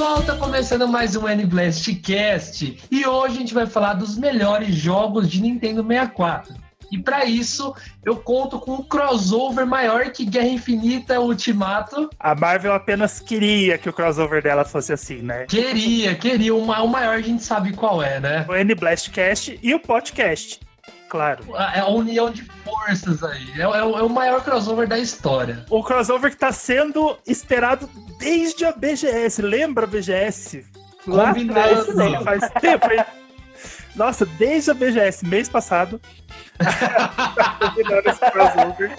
Pessoal, tá começando mais um N-Blast Cast e hoje a gente vai falar dos melhores jogos de Nintendo 64. E para isso, eu conto com um crossover maior que Guerra Infinita Ultimato. A Marvel apenas queria que o crossover dela fosse assim, né? Queria, queria. O maior a gente sabe qual é, né? O N-Blastcast e o podcast, claro. É a união de forças aí. É, é o- é o maior crossover da história. O crossover que tá sendo esperado desde a BGS. Lembra a BGS? Lá Combinando. atrás, faz tempo, hein? Nossa, desde a BGS, mês passado. tá esse crossover.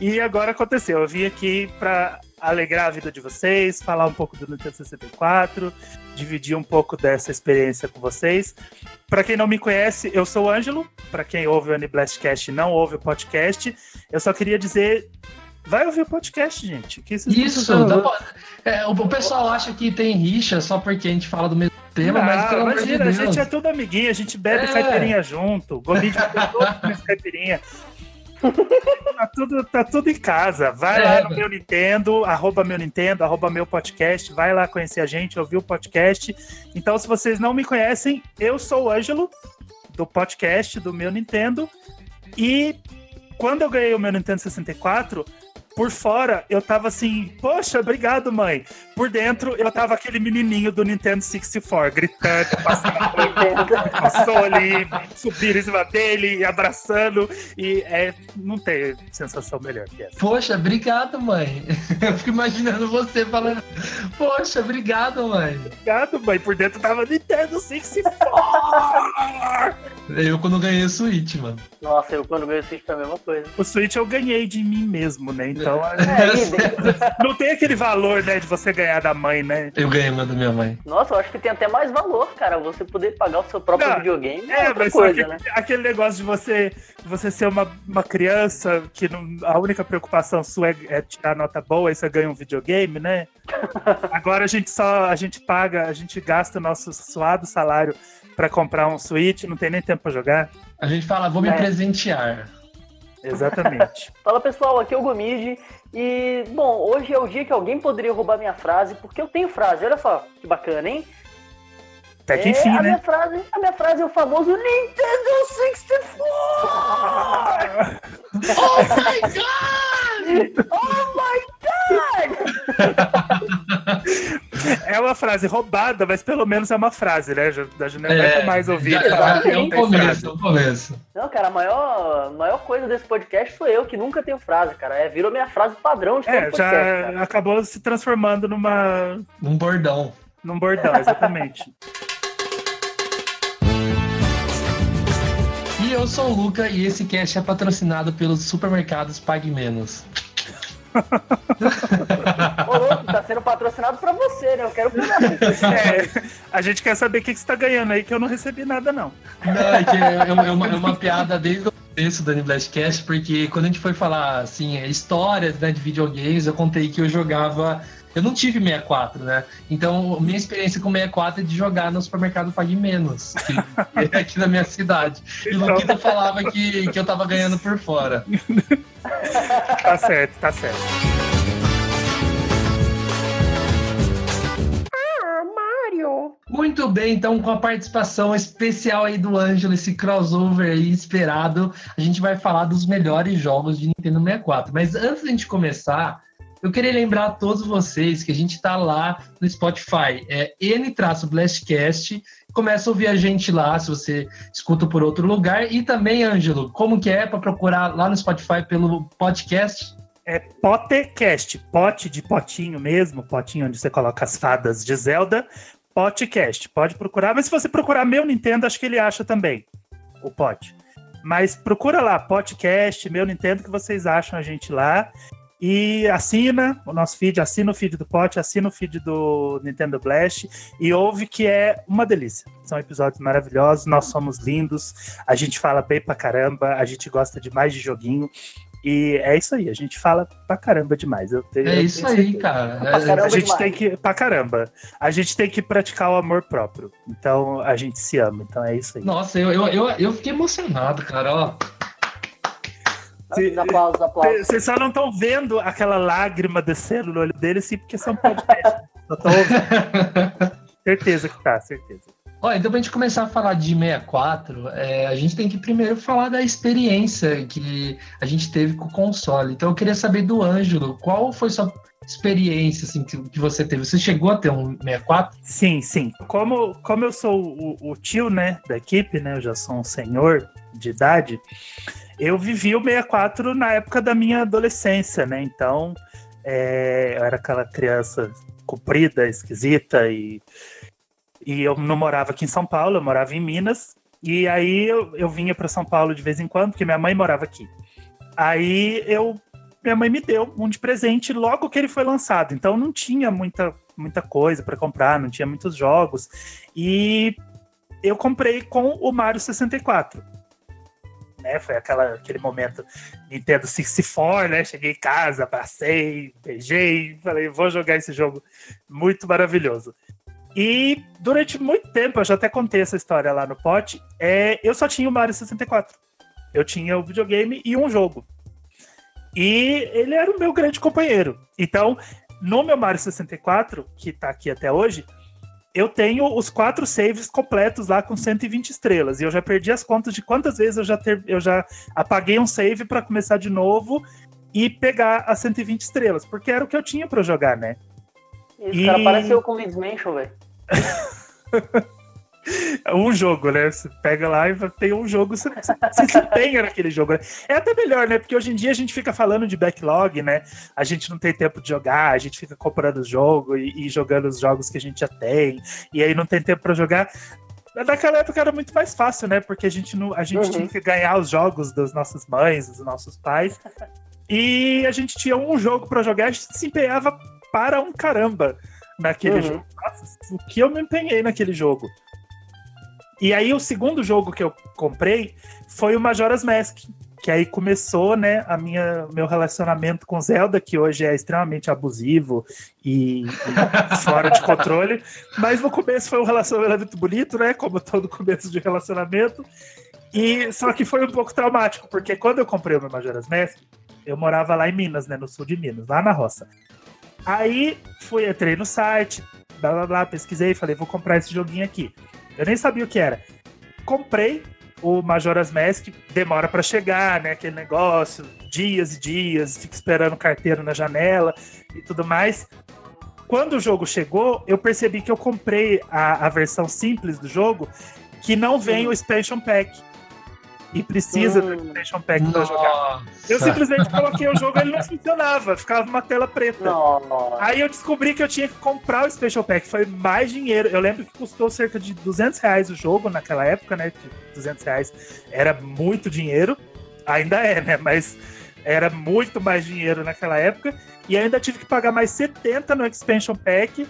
E agora aconteceu. Eu vim aqui pra alegrar a vida de vocês, falar um pouco do Nintendo 64, dividir um pouco dessa experiência com vocês. Pra quem não me conhece, eu sou o Ângelo. Pra quem ouve o Aniblastcast e não ouve o podcast, eu só queria dizer. Vai ouvir o podcast, gente. Isso, dá pra- é, o, pessoal acha que tem rixa só porque a gente fala do mesmo tema, mas pelo amor de imagina, a gente é tudo amiguinho, a gente bebe É. caipirinha junto, todo mundo caipirinha. Tá, tudo, tá tudo em casa. Vai É, lá no meu Nintendo, arroba meu Nintendo, arroba meu podcast, vai lá conhecer a gente, ouvir o podcast. Então, se vocês não me conhecem, eu sou o Ângelo, do podcast do meu Nintendo. E quando eu ganhei o meu Nintendo 64, por fora eu tava assim, poxa, obrigado, mãe. Por dentro eu tava aquele menininho do Nintendo 64, gritando, passando, passou ali, subiram em cima dele, e abraçando. E é, não tem sensação melhor que essa. Poxa, obrigado, mãe. Eu fico imaginando você falando, poxa, obrigado, mãe. Obrigado, mãe. Por dentro tava Nintendo 64. Eu quando ganhei o Switch, mano. Nossa, eu quando ganhei o Switch foi a mesma coisa. O Switch eu ganhei de mim mesmo, né? Então É, não tem aquele valor, né, de você ganhar da mãe, né? Eu ganhei meu da minha mãe. Nossa, eu acho que tem até mais valor, cara. Você poder pagar o seu próprio Não, videogame é, É, outra mas coisa, né? aquele negócio de você, você ser uma, uma criança que não- a única preocupação sua é, é tirar nota boa e você ganha um videogame, né? Agora a gente só a gente paga, a gente gasta o nosso suado salário pra comprar um Switch, não tem nem tempo pra jogar. A gente fala, vou me É. presentear. Exatamente. Fala pessoal, aqui é o Gomide. E, bom, hoje é o dia que alguém poderia roubar minha frase, porque eu tenho frase. Olha só, que bacana, hein? Até que É, enfim, a né? Minha frase, a minha frase é o famoso Nintendo 64! Oh my god! Oh my god! É uma frase roubada, mas pelo menos é uma frase, né? Já, já não É, vai mais ouvir já- falar que é não um tem começo, frase. é um começo. Não, cara, a maior, a maior coisa desse podcast sou eu, que nunca tenho frase, cara. É, virou minha frase padrão de É, podcast, já cara. acabou se transformando numa, Um bordão. num bordão, exatamente. E eu sou o Luca e esse cast é patrocinado pelos supermercados Pague Menos. Ô, louco, tá sendo patrocinado pra você, né? Eu quero. É, a gente quer saber o que, que você tá ganhando aí, que eu não recebi nada, não. Não, é que é, é uma, é uma- é uma piada desde o começo do Blastcast, porque quando a gente foi falar assim, histórias né, de videogames, eu contei que eu jogava. Eu não tive 64, né? Então, minha experiência com 64 é de jogar no supermercado Pague Menos, que é aqui na minha cidade. E o Luquita falava que, que eu tava ganhando por fora. Tá certo, tá certo. Muito bem, então com a participação especial aí do Ângelo, esse crossover aí esperado, a gente vai falar dos melhores jogos de Nintendo 64. Mas antes de a gente começar, eu queria lembrar a todos vocês que a gente tá lá no Spotify, é N-Blastcast, começa a ouvir a gente lá, se você escuta por outro lugar. E também, Ângelo, como que é para procurar lá no Spotify pelo podcast? É Potecast, pote de potinho mesmo, potinho onde você coloca as fadas de Zelda, Potcast. Pode procurar, mas se você procurar meu Nintendo, acho que ele acha também o pote. Mas procura lá, podcast, meu Nintendo, que vocês acham a gente lá. E assina o nosso feed, assina o feed do Pot, assina o feed do Nintendo Blast e ouve que é uma delícia. São episódios maravilhosos, nós somos lindos, a gente fala bem pra caramba, a gente gosta demais de joguinho. E é isso aí, a gente fala pra caramba demais. Eu tenho, É isso aí, cara. É- A gente demais. tem que. Pra caramba. A gente tem que praticar o amor próprio. Então a gente se ama. Então é isso aí. Nossa, eu, eu, eu, eu fiquei emocionado, cara. Ó, Aplausos, aplausos. Vocês só não estão vendo aquela lágrima descendo no olho dele, sim, porque são podcast. Só ouvindo. certeza que tá, certeza. Ó, então, pra gente começar a falar de 64, é, a gente tem que primeiro falar da experiência que a gente teve com o console. Então, eu queria saber do Ângelo, qual foi sua experiência assim, que, que você teve? Você chegou a ter um 64? Sim, sim. Como, como eu sou o, o tio, né, da equipe, né, eu já sou um senhor de idade, eu vivi o 64 na época da minha adolescência, né, então é, eu era aquela criança comprida, esquisita e, e eu não morava aqui em São Paulo, eu morava em Minas, e aí eu, eu vinha para São Paulo de vez em quando, porque minha mãe morava aqui. Aí eu minha mãe me deu um de presente logo que ele foi lançado. Então não tinha muita, muita coisa para comprar, não tinha muitos jogos. E eu comprei com o Mario 64. Né, foi aquela, aquele momento Nintendo 64, né? Cheguei em casa, abracei, beijei, falei, vou jogar esse jogo muito maravilhoso. E durante muito tempo, eu já até contei essa história lá no pote, é, eu só tinha o Mario 64. Eu tinha o videogame e um jogo. E ele era o meu grande companheiro. Então, no meu Mario 64, que tá aqui até hoje, eu tenho os quatro saves completos lá com 120 estrelas. E eu já perdi as contas de quantas vezes eu já, ter, eu já apaguei um save para começar de novo e pegar as 120 estrelas, porque era o que eu tinha para jogar, né? Esse E- cara pareceu com o Mansion, velho. um jogo, né? Você pega lá e tem um jogo, você, você se empenha naquele jogo. Né? É até melhor, né? Porque hoje em dia a gente fica falando de backlog, né? A gente não tem tempo de jogar, a gente fica comprando o jogo e, e jogando os jogos que a gente já tem, e aí não tem tempo pra jogar. Naquela época era muito mais fácil, né? Porque a gente, não, a gente Uhum. tinha que ganhar os jogos das nossas mães, dos nossos pais. E a gente tinha um jogo pra jogar, a gente se empenhava para um caramba naquele Uhum. jogo. Nossa, o que eu me empenhei naquele jogo. E aí o segundo jogo que eu comprei foi o Majora's Mask, que aí começou, né, a minha meu relacionamento com Zelda, que hoje é extremamente abusivo e, e fora de controle, mas no começo foi um relacionamento bonito, né, como todo começo de relacionamento. E só que foi um pouco traumático, porque quando eu comprei o meu Majora's Mask, eu morava lá em Minas, né, no sul de Minas, lá na roça. Aí fui, entrei no site, blá blá blá, pesquisei, falei, vou comprar esse joguinho aqui. Eu nem sabia o que era. Comprei o Majora's Mask, demora pra chegar, né? Aquele negócio, dias e dias, fica esperando o carteiro na janela e tudo mais. Quando o jogo chegou, eu percebi que eu comprei a, a versão simples do jogo, que não vem o expansion pack. E precisa do Hum. expansion pack pra jogar. Eu simplesmente coloquei o jogo e ele não funcionava, ficava uma tela preta. Nossa. Aí eu descobri que eu tinha que comprar o Special Pack. Foi mais dinheiro. Eu lembro que custou cerca de 200 reais o jogo naquela época, né? Que 200 reais era muito dinheiro. Ainda é, né? Mas era muito mais dinheiro naquela época. E ainda tive que pagar mais 70 no Expansion Pack.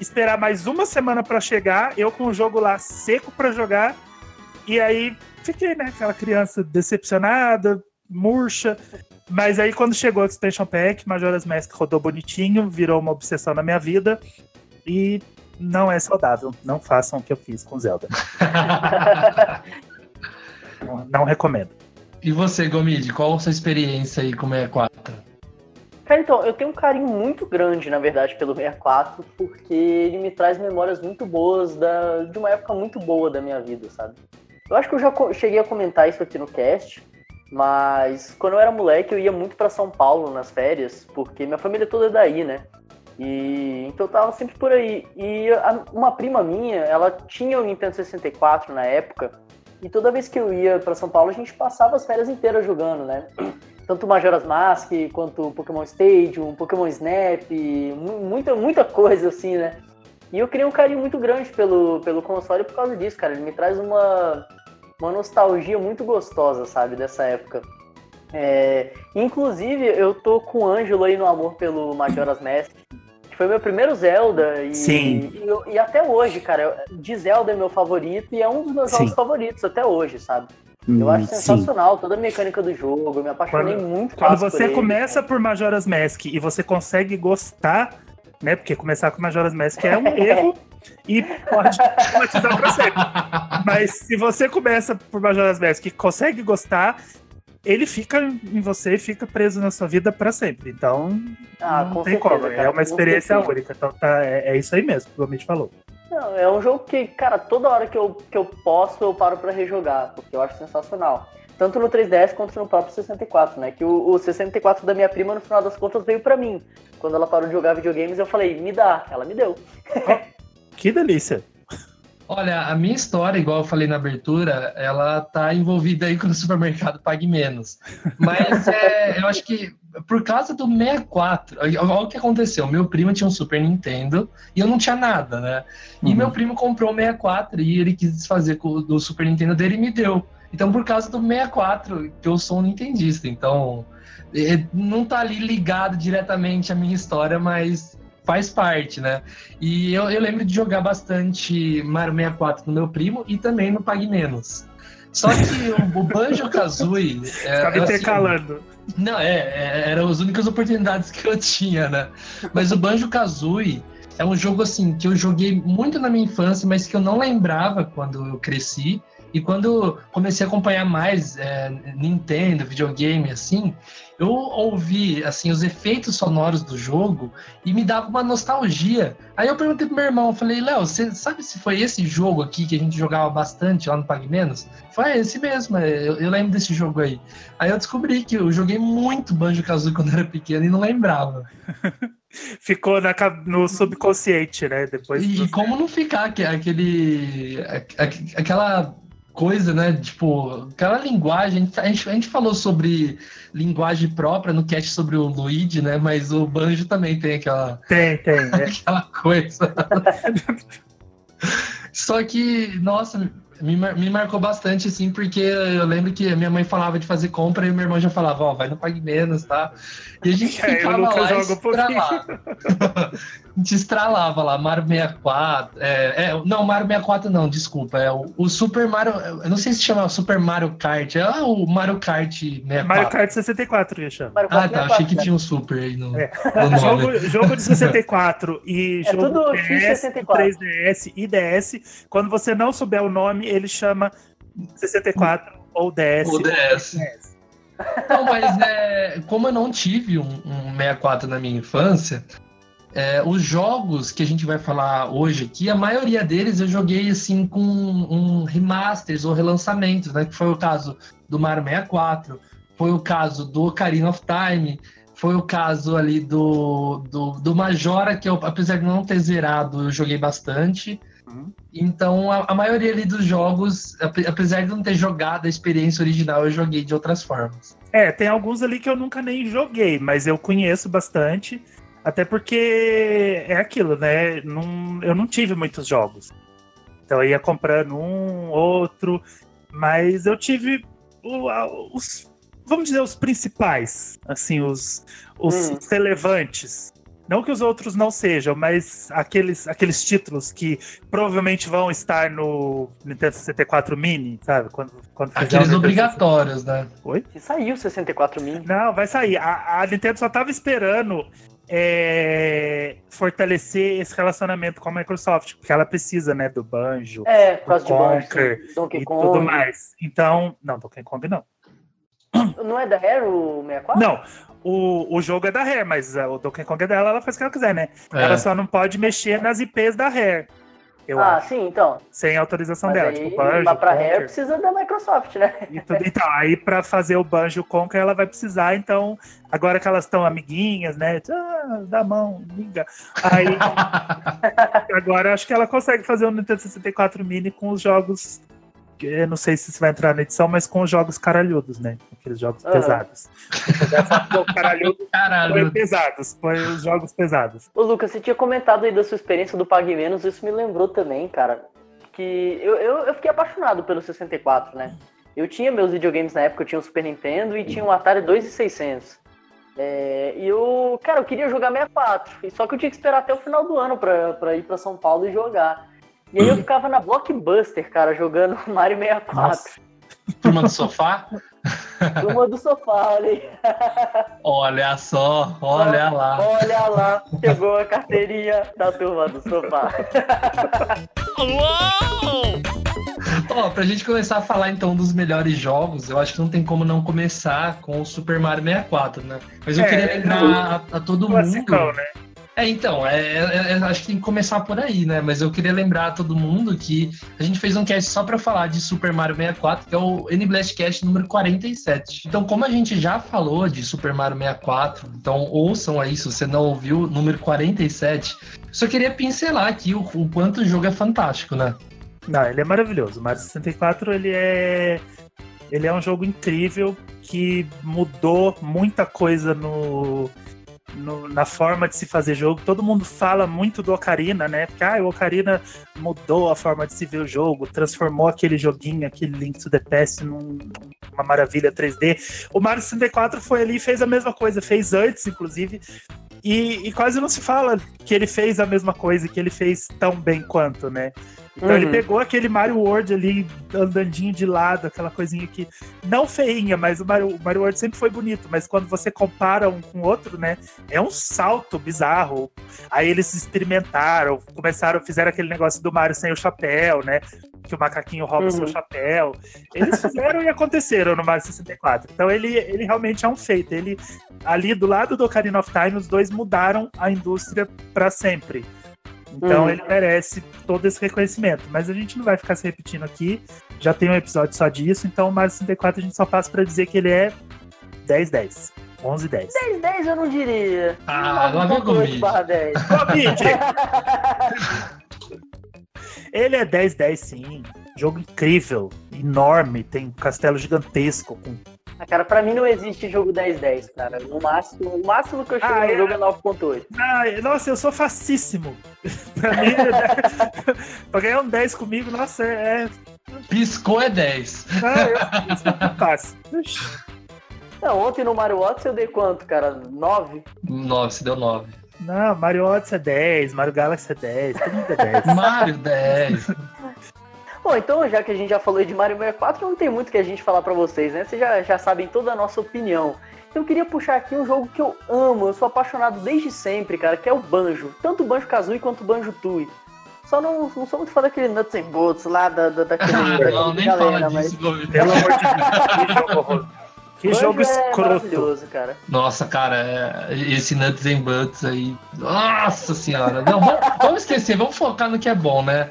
Esperar mais uma semana pra chegar. Eu com o jogo lá seco pra jogar. E aí fiquei, né? Aquela criança decepcionada, murcha. Mas aí, quando chegou o Expansion Pack, Majora's Mask rodou bonitinho, virou uma obsessão na minha vida. E não é saudável. Não façam o que eu fiz com Zelda. Não, não recomendo. E você, Gomide, qual a sua experiência aí com o 64? Cara, então, eu tenho um carinho muito grande, na verdade, pelo 64, porque ele me traz memórias muito boas da, de uma época muito boa da minha vida, sabe? Eu acho que eu já cheguei a comentar isso aqui no cast, mas quando eu era moleque eu ia muito pra São Paulo nas férias, porque minha família toda é daí, né? E então eu tava sempre por aí. E a- uma prima minha, ela tinha o Nintendo 64 na época, e toda vez que eu ia pra São Paulo a gente passava as férias inteiras jogando, né? tanto Majora's Mask quanto Pokémon Stadium, Pokémon Snap, mu- muita, muita coisa assim, né? E eu criei um carinho muito grande pelo, pelo console por causa disso, cara. Ele me traz uma, uma nostalgia muito gostosa, sabe, dessa época. É, inclusive, eu tô com o Ângelo aí no amor pelo Majora's Mask, que foi meu primeiro Zelda. E, Sim. E, e até hoje, cara, de Zelda é meu favorito e é um dos meus Sim. jogos favoritos até hoje, sabe? Eu Hum, acho sim. sensacional toda a mecânica do jogo, eu me apaixonei Quando- muito Quando por você ele. começa por Majora's Mask e você consegue gostar, né? Porque começar com Majora's Mask é um erro e pode traumatizar pra sempre. Mas se você começa por Majora's Mask e consegue gostar, ele fica em você e fica preso na sua vida pra sempre. Então, Ah, não com tem certeza, como. cara, é uma experiência única. Então, tá, é, é isso aí mesmo, que o Amit falou. Não, é um jogo que, cara, toda hora que eu, que eu posso, eu paro pra rejogar, porque eu acho sensacional. Tanto no 3DS quanto no próprio 64, né? Que o, o 64 da minha prima, no final das contas, veio pra mim. Quando ela parou de jogar videogames, eu falei, me dá. Ela me deu. Que delícia. Olha, a minha história, igual eu falei na abertura, ela tá envolvida aí com o supermercado Pague Menos. Mas é, eu acho que por causa do 64, olha o que aconteceu. Meu primo tinha um Super Nintendo e eu não tinha nada, né? E Uhum. meu primo comprou o 64 e ele quis desfazer com o do Super Nintendo dele e me deu. Então, por causa do 64, que eu sou um nintendista, então é, não tá ali ligado diretamente à minha história, mas faz parte, né? E eu, eu lembro de jogar bastante Mario 64 no meu primo e também no Pague Menos. Só que o, o Banjo-Kazooie... é, Ficava é assim, intercalando. não, é, é, eram as únicas oportunidades que eu tinha, né? Mas o Banjo-Kazooie é um jogo, assim, que eu joguei muito na minha infância, mas que eu não lembrava quando eu cresci. E quando comecei a acompanhar mais é, Nintendo, videogame, assim, eu ouvi, assim, os efeitos sonoros do jogo e me dava uma nostalgia. Aí eu perguntei pro meu irmão, eu falei, Léo, você sabe se foi esse jogo aqui que a gente jogava bastante lá no Pague Menos? Foi esse mesmo, é, eu, eu lembro desse jogo aí. Aí eu descobri que eu joguei muito Banjo-Kazooie quando era pequeno e não lembrava. Ficou na no subconsciente, né? Depois E, você- como não ficar aque- aquele, a- a- aquela coisa, né? Tipo, aquela linguagem. A gente, a gente falou sobre linguagem própria no cast sobre o Luigi, né? Mas o Banjo também tem aquela, Tem, tem. é. aquela coisa. Só que, nossa, me, me marcou bastante, assim, porque eu lembro que a minha mãe falava de fazer compra e meu irmão já falava, ó, vai no Pague Menos, tá? E a gente É, ficava nunca lá e jogo pouquinho. estralava. a gente estralava lá, Mario 64. É, é, não, Mario 64 não, desculpa. É o, o Super Mario. Eu não sei se chama Super Mario Kart. É o Mario Kart 64. Mario Kart 64, eu chamo. Mario Ah, Kart tá. 64, Achei que né? tinha um Super aí no, É. no. Jogo, jogo de 64 e É jogo tudo DS, X64. 3DS e DS, quando você não souber o nome, ele chama 64 ou DS. O DS. Não, mas é, como eu não tive um, um 64 na minha infância, é, os jogos que a gente vai falar hoje aqui, a maioria deles eu joguei assim com um remasters ou relançamentos, né? Que foi o caso do Mario 64, foi o caso do Ocarina of Time, foi o caso ali do, do, do Majora, que eu, apesar de não ter zerado, eu joguei bastante. Uhum. Então, a, a maioria ali dos jogos, ape- apesar de não ter jogado a experiência original, eu joguei de outras formas. É, tem alguns ali que eu nunca nem joguei, mas eu conheço bastante. Até porque é aquilo, né? Não, eu não tive muitos jogos. Então eu ia comprando um, outro, mas eu tive o- a- os, vamos dizer, os principais, assim, os, os Hum. relevantes. Não que os outros não sejam, mas aqueles, aqueles títulos que provavelmente vão estar no Nintendo 64 Mini, sabe? Quando, quando o Aqueles obrigatórios, né? Que saiu 64 mil. não, vai sair. A, a Nintendo só tava esperando é, fortalecer esse relacionamento com a Microsoft, porque ela precisa, né, do Banjo É, de Conker Banjo, Donkey e Kong. tudo mais. Então, não, Donkey Kong não. Não é da Rare o 64? Não, o, o jogo é da Rare, mas uh, o Donkey Kong é dela, ela faz o que ela quiser, né? É. Ela só não pode mexer nas IPs da Rare, eu ah, acho, sim, então. sem autorização Mas dela. aí, tipo, Banjo, mas pra Rare precisa da Microsoft, né? e tudo. Então, aí pra fazer o Banjo Conker ela vai precisar, então, agora que elas estão amiguinhas, né? Ah, dá a mão, liga. Aí Agora acho que ela consegue fazer o Nintendo 64 Mini com os jogos. Eu não sei se isso vai entrar na edição, mas com os jogos caralhudos, né? Aqueles jogos Aham. pesados. Caralhudo Caralho. pesados, põe os jogos pesados. Ô, Lucas, você tinha comentado aí da sua experiência do Pague Menos, isso me lembrou também, cara. Que. Eu, eu, eu fiquei apaixonado pelo 64, né? Eu tinha meus videogames na época, eu tinha o Super Nintendo e tinha um Atari 2600. É, e eu, cara, eu queria jogar 64, só que eu tinha que esperar até o final do ano pra, pra ir pra São Paulo e jogar. E aí eu ficava na Blockbuster, cara, jogando Mario 64. Nossa. Turma do sofá? Turma do sofá, olha aí. Olha só, olha lá. Olha lá, chegou a carteirinha da turma do sofá. Uou! Ó, pra gente começar a falar então dos melhores jogos, eu acho que não tem como não começar com o Super Mario 64, né? Mas eu É, queria lembrar a, a todo mundo. Classicão, né? É, então, é, é- é- acho que tem que começar por aí, né? Mas eu queria lembrar a todo mundo que a gente fez um cast só pra falar de Super Mario 64, que é o N-Blast Cast número 47. Então, como a gente já falou de Super Mario 64, então ouçam aí, se você não ouviu, número 47, só queria pincelar aqui o, o quanto o jogo é fantástico, né? Não, ele é maravilhoso. O Mario 64, ele é. Ele é um jogo incrível que mudou muita coisa no, no- na forma de se fazer jogo. Todo mundo fala muito do Ocarina, né? Porque ah, o Ocarina mudou a forma de se ver o jogo, transformou aquele joguinho, aquele Link to the Past num- numa maravilha 3D. O Mario 64 foi ali e fez a mesma coisa, fez antes, inclusive. E, e quase não se fala que ele fez a mesma coisa, que ele fez tão bem quanto, né? Então ele Uhum. pegou aquele Mario World ali, andandinho de lado, aquela coisinha que não feinha, mas o Mario, o Mario World sempre foi bonito, mas quando você compara um com o outro, né, é um salto bizarro. Aí eles experimentaram, começaram, fizeram aquele negócio do Mario sem o chapéu, né, que o macaquinho rouba Uhum. seu chapéu. Eles fizeram e aconteceram no Mario 64. Então ele, ele realmente é um feito. Ele ali do lado do Ocarina of Time, os dois mudaram a indústria para sempre. Então Uhum. ele merece todo esse reconhecimento. Mas a gente não vai ficar se repetindo aqui. Já tem um episódio só disso. Então o Mario 64 a gente só passa para dizer que ele é 10-10. 11-10. 10, 10 eu não diria. Ah, o 9.8 Gomide. barra 10. Covid! ele é 10-10 sim. Jogo incrível, enorme, tem um castelo gigantesco com Ah, cara, pra mim não existe jogo 10-10, cara. No máximo, o máximo que eu chego Ah, no é? jogo é 9.8. Ah, nossa, eu sou facíssimo. pra mim, é- pra ganhar um 10 comigo, nossa, é. é... Piscou é 10. Ah, eu, sou fácil. Não, ontem no Mario Odyssey eu dei quanto, cara? 9? 9, se deu 9. Não, Mario Odyssey é 10, Mario Galaxy é 10, todo mundo é 10. Mario 10. Bom, então, já que a gente já falou de Mario 64, não tem muito que a gente falar pra vocês, né? Vocês já, já sabem toda a nossa opinião. Então, eu queria puxar aqui um jogo que eu amo, eu sou apaixonado desde sempre, cara, que é o Banjo. Tanto o Banjo Kazooie quanto o Banjo Tooie. Só não, não sou muito fã daquele Nuts and Bolts lá da, da, daquele, Ah, não, nem galera, fala mas disso, Gomes. Pelo amor de Deus, que jogo Banjo é escroto. maravilhoso, cara. Nossa, cara, é- esse Nuts and Butts aí. Nossa senhora. Não, vamos, vamos esquecer, vamos focar no que é bom, né?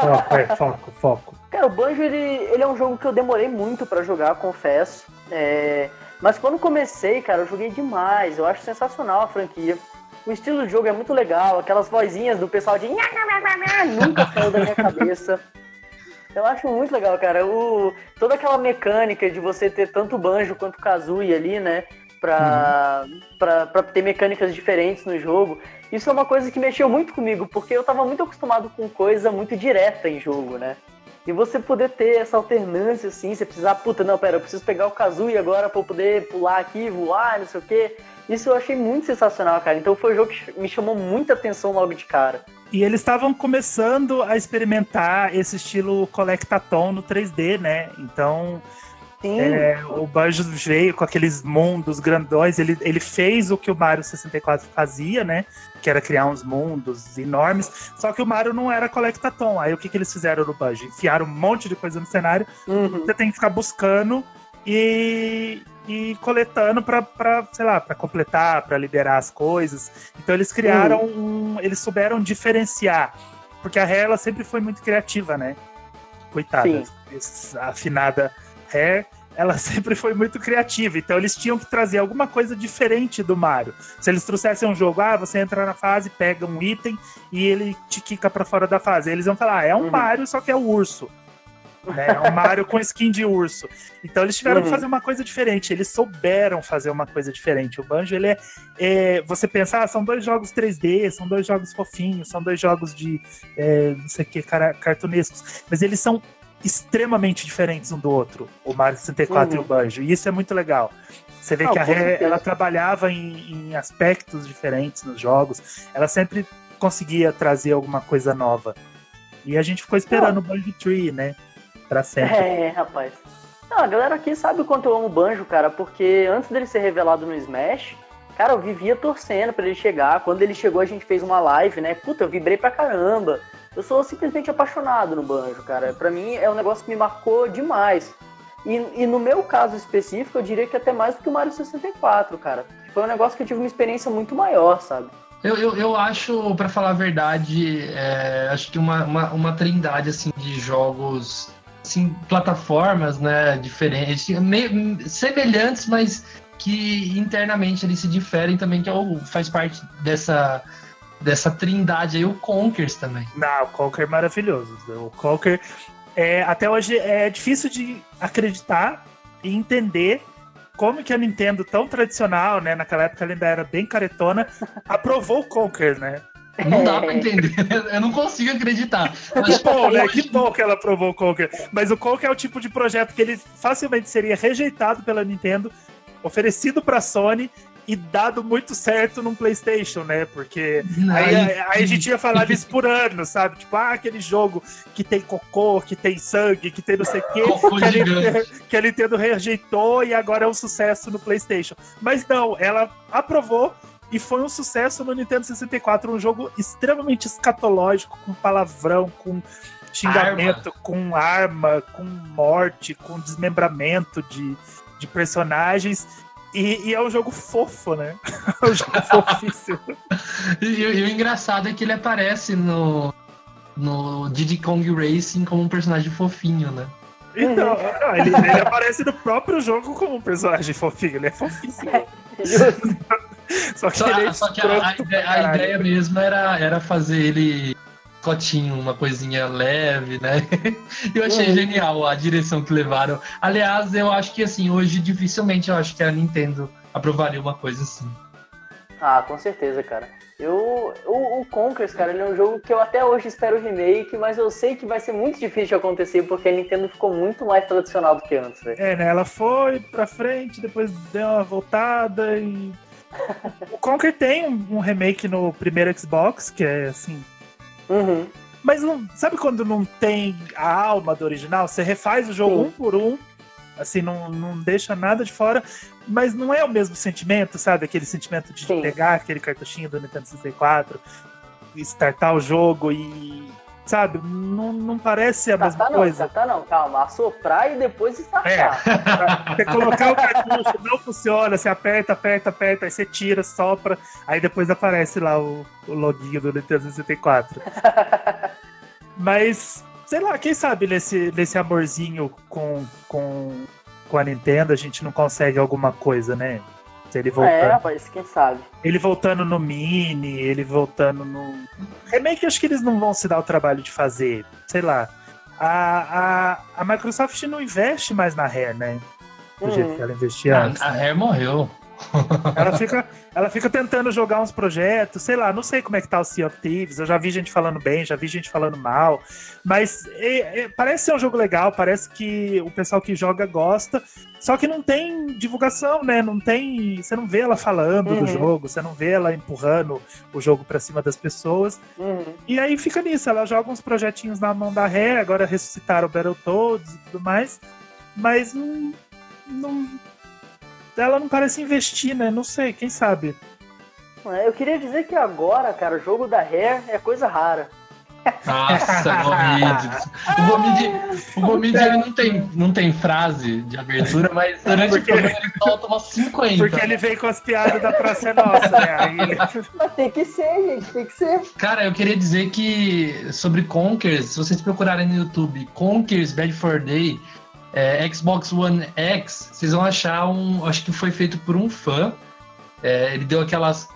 Foco, é, foco, foco. Cara, o Banjo, ele, ele é um jogo que eu demorei muito pra jogar, confesso. É, Mas quando comecei, cara, eu joguei demais. Eu acho sensacional a franquia. O estilo de jogo é muito legal, aquelas vozinhas do pessoal de nunca saiu da minha cabeça. Eu acho muito legal, cara. O, toda aquela mecânica de você ter tanto banjo quanto kazooie ali, né? Pra, pra, pra ter mecânicas diferentes no jogo. Isso é uma coisa que mexeu muito comigo, porque eu tava muito acostumado com coisa muito direta em jogo, né? E você poder ter essa alternância, assim, você precisar, puta, não, pera, eu preciso pegar o Kazooie agora pra eu poder pular aqui, voar, não sei o quê. Isso eu achei muito sensacional, cara. Então foi um jogo que me chamou muita atenção logo de cara. E eles estavam começando a experimentar esse estilo Collectathon no 3D, né? Então, é, o Banjo veio com aqueles mundos grandões. Ele, ele fez o que o Mario 64 fazia, né? Que era criar uns mundos enormes. Só que o Mario não era Collectathon. Aí o que, que eles fizeram no Banjo? Enfiaram um monte de coisa no cenário. uhum. Você tem que ficar buscando e, e coletando pra, sei lá, pra completar, pra liberar as coisas. Então eles criaram um. Eles souberam diferenciar. Porque a Rare ela sempre foi muito criativa, né? Coitada. Sim. afinada Rare, ela sempre foi muito criativa. Então eles tinham que trazer alguma coisa diferente do Mario. Se eles trouxessem um jogo, ah, você entra na fase, pega um item e ele te quica pra fora da fase. Eles iam falar, ah, é um Uhum. Mario, só que é o urso. Né? É um Mario com skin de urso. Então eles tiveram Uhum. que fazer uma coisa diferente. Eles souberam fazer uma coisa diferente. O Banjo, ele é. é, você pensa, ah, são dois jogos 3D, são dois jogos fofinhos, são dois jogos de. é, não sei o que, cara, cartunescos. Mas eles são extremamente diferentes um do outro, o Mario 64 Uhum. e o Banjo. E isso é muito legal. Você vê Não, que a Rare, certeza. ela trabalhava em, em aspectos diferentes nos jogos. Ela sempre conseguia trazer alguma coisa nova. E a gente ficou esperando o Banjo Tree, né? Pra sempre. É, rapaz. Não, a galera aqui sabe o quanto eu amo o Banjo, cara, porque antes dele ser revelado no Smash, cara, eu vivia torcendo pra ele chegar. Quando ele chegou, a gente fez uma live, né? Puta, eu vibrei pra caramba. Eu sou simplesmente apaixonado no Banjo, cara. Pra mim é um negócio que me marcou demais. E, e no meu caso específico, eu diria que até mais do que o Mario 64, cara. Foi um negócio que eu tive uma experiência muito maior, sabe? Eu, eu, eu acho, pra falar a verdade, é, acho que uma, uma, uma trindade assim, de jogos, assim, plataformas, né, diferentes, meio, semelhantes, mas que internamente eles se diferem também, que é o, faz parte dessa, dessa trindade aí, o Conkers também. Não, o Conker é maravilhoso. O Conker, é, até hoje, é difícil de acreditar e entender como que a Nintendo, tão tradicional, né? Naquela época ela ainda era bem caretona, aprovou o Conker, né? Não dá pra entender, eu não consigo acreditar. Mas, Que bom, né? Que bom que ela aprovou o Conker. Mas o Conker é o tipo de projeto que ele facilmente seria rejeitado pela Nintendo, oferecido pra Sony e dado muito certo num PlayStation, né? Porque aí, aí- a gente ia falar disso por ano, sabe? Tipo, ah, aquele jogo que tem cocô, que tem sangue, que tem não sei o quê. Que a, gigante. Nintendo, que a Nintendo rejeitou e agora é um sucesso no PlayStation. Mas não, ela aprovou e foi um sucesso no Nintendo 64, um jogo extremamente escatológico, com palavrão, com xingamento, com arma, com morte, com desmembramento de, de personagens. E, e é um jogo fofo, né? É um jogo fofíssimo. E, e o engraçado é que ele aparece no, no Diddy Kong Racing como um personagem fofinho, né? Então, não, ele, ele aparece no próprio jogo como um personagem fofinho, ele é fofíssimo. Só que Só, ele é só que a, a ideia, a ideia mesmo era, era fazer ele cotinho, uma coisinha leve, né? Eu achei Uhum. genial a direção que levaram. Aliás, eu acho que assim, hoje dificilmente eu acho que a Nintendo aprovaria uma coisa assim. Ah, com certeza, cara. Eu, o, o Conkers, cara, ele é um jogo que eu até hoje espero o remake, mas eu sei que vai ser muito difícil de acontecer porque a Nintendo ficou muito mais tradicional do que antes, velho. É, né? Ela foi pra frente, depois deu uma voltada e. O Conker tem um, um remake no primeiro Xbox, que é assim. Uhum. Mas não. Sabe quando não tem a alma do original? Você refaz o jogo Sim. um por um, assim, não, não deixa nada de fora, mas não é o mesmo sentimento, sabe? Aquele sentimento de Sim. pegar aquele cartuchinho do Nintendo 64, startar o jogo e. Sabe? Não, não parece a mesma Startar não, coisa. startar não, calma. Assoprar e depois startar. Você colocar o cartucho, não funciona, você aperta, aperta, aperta, aí você tira, sopra, aí depois aparece lá o, o loginho do Nintendo 64. Mas, sei lá, quem sabe nesse, nesse amorzinho com, com, com a Nintendo a gente não consegue alguma coisa, né? Ele É, voltando. rapaz, quem sabe. Ele voltando no Mini, ele voltando no. Remake, acho que eles não vão se dar o trabalho de fazer. Sei lá. A, a, a Microsoft não investe mais na Rare, né? Do Uhum. jeito que ela investia A, antes. a Rare morreu. Ela fica, ela fica tentando jogar uns projetos, sei lá, não sei como é que tá o Sea of Thieves, eu já vi gente falando bem, já vi gente falando mal, mas é- é- parece ser um jogo legal, parece que o pessoal que joga gosta, só que não tem divulgação, né? Não tem, você não vê ela falando Uhum. do jogo, você não vê ela empurrando o jogo pra cima das pessoas, Uhum. e aí fica nisso, ela joga uns projetinhos na mão da Rare, agora ressuscitaram o Battletoads e tudo mais, mas não, não ela não parece investir, né? Não sei, quem sabe. É, Eu queria dizer que agora, cara, o jogo da Rare é coisa rara. Nossa, Gomide. O Gomide, o Gomide ele não tem, não tem frase de abertura, mas durante o Porque- programa ele solta umas 50. Porque ele veio com as piadas da Praça é Nossa, né? Aí. Mas tem que ser, gente, tem que ser. Cara, eu queria dizer que sobre Conkers, se vocês procurarem no YouTube Conkers Bad for Day, é, Xbox One X, vocês vão achar um. Acho que foi feito por um fã. É, ele deu aquelas.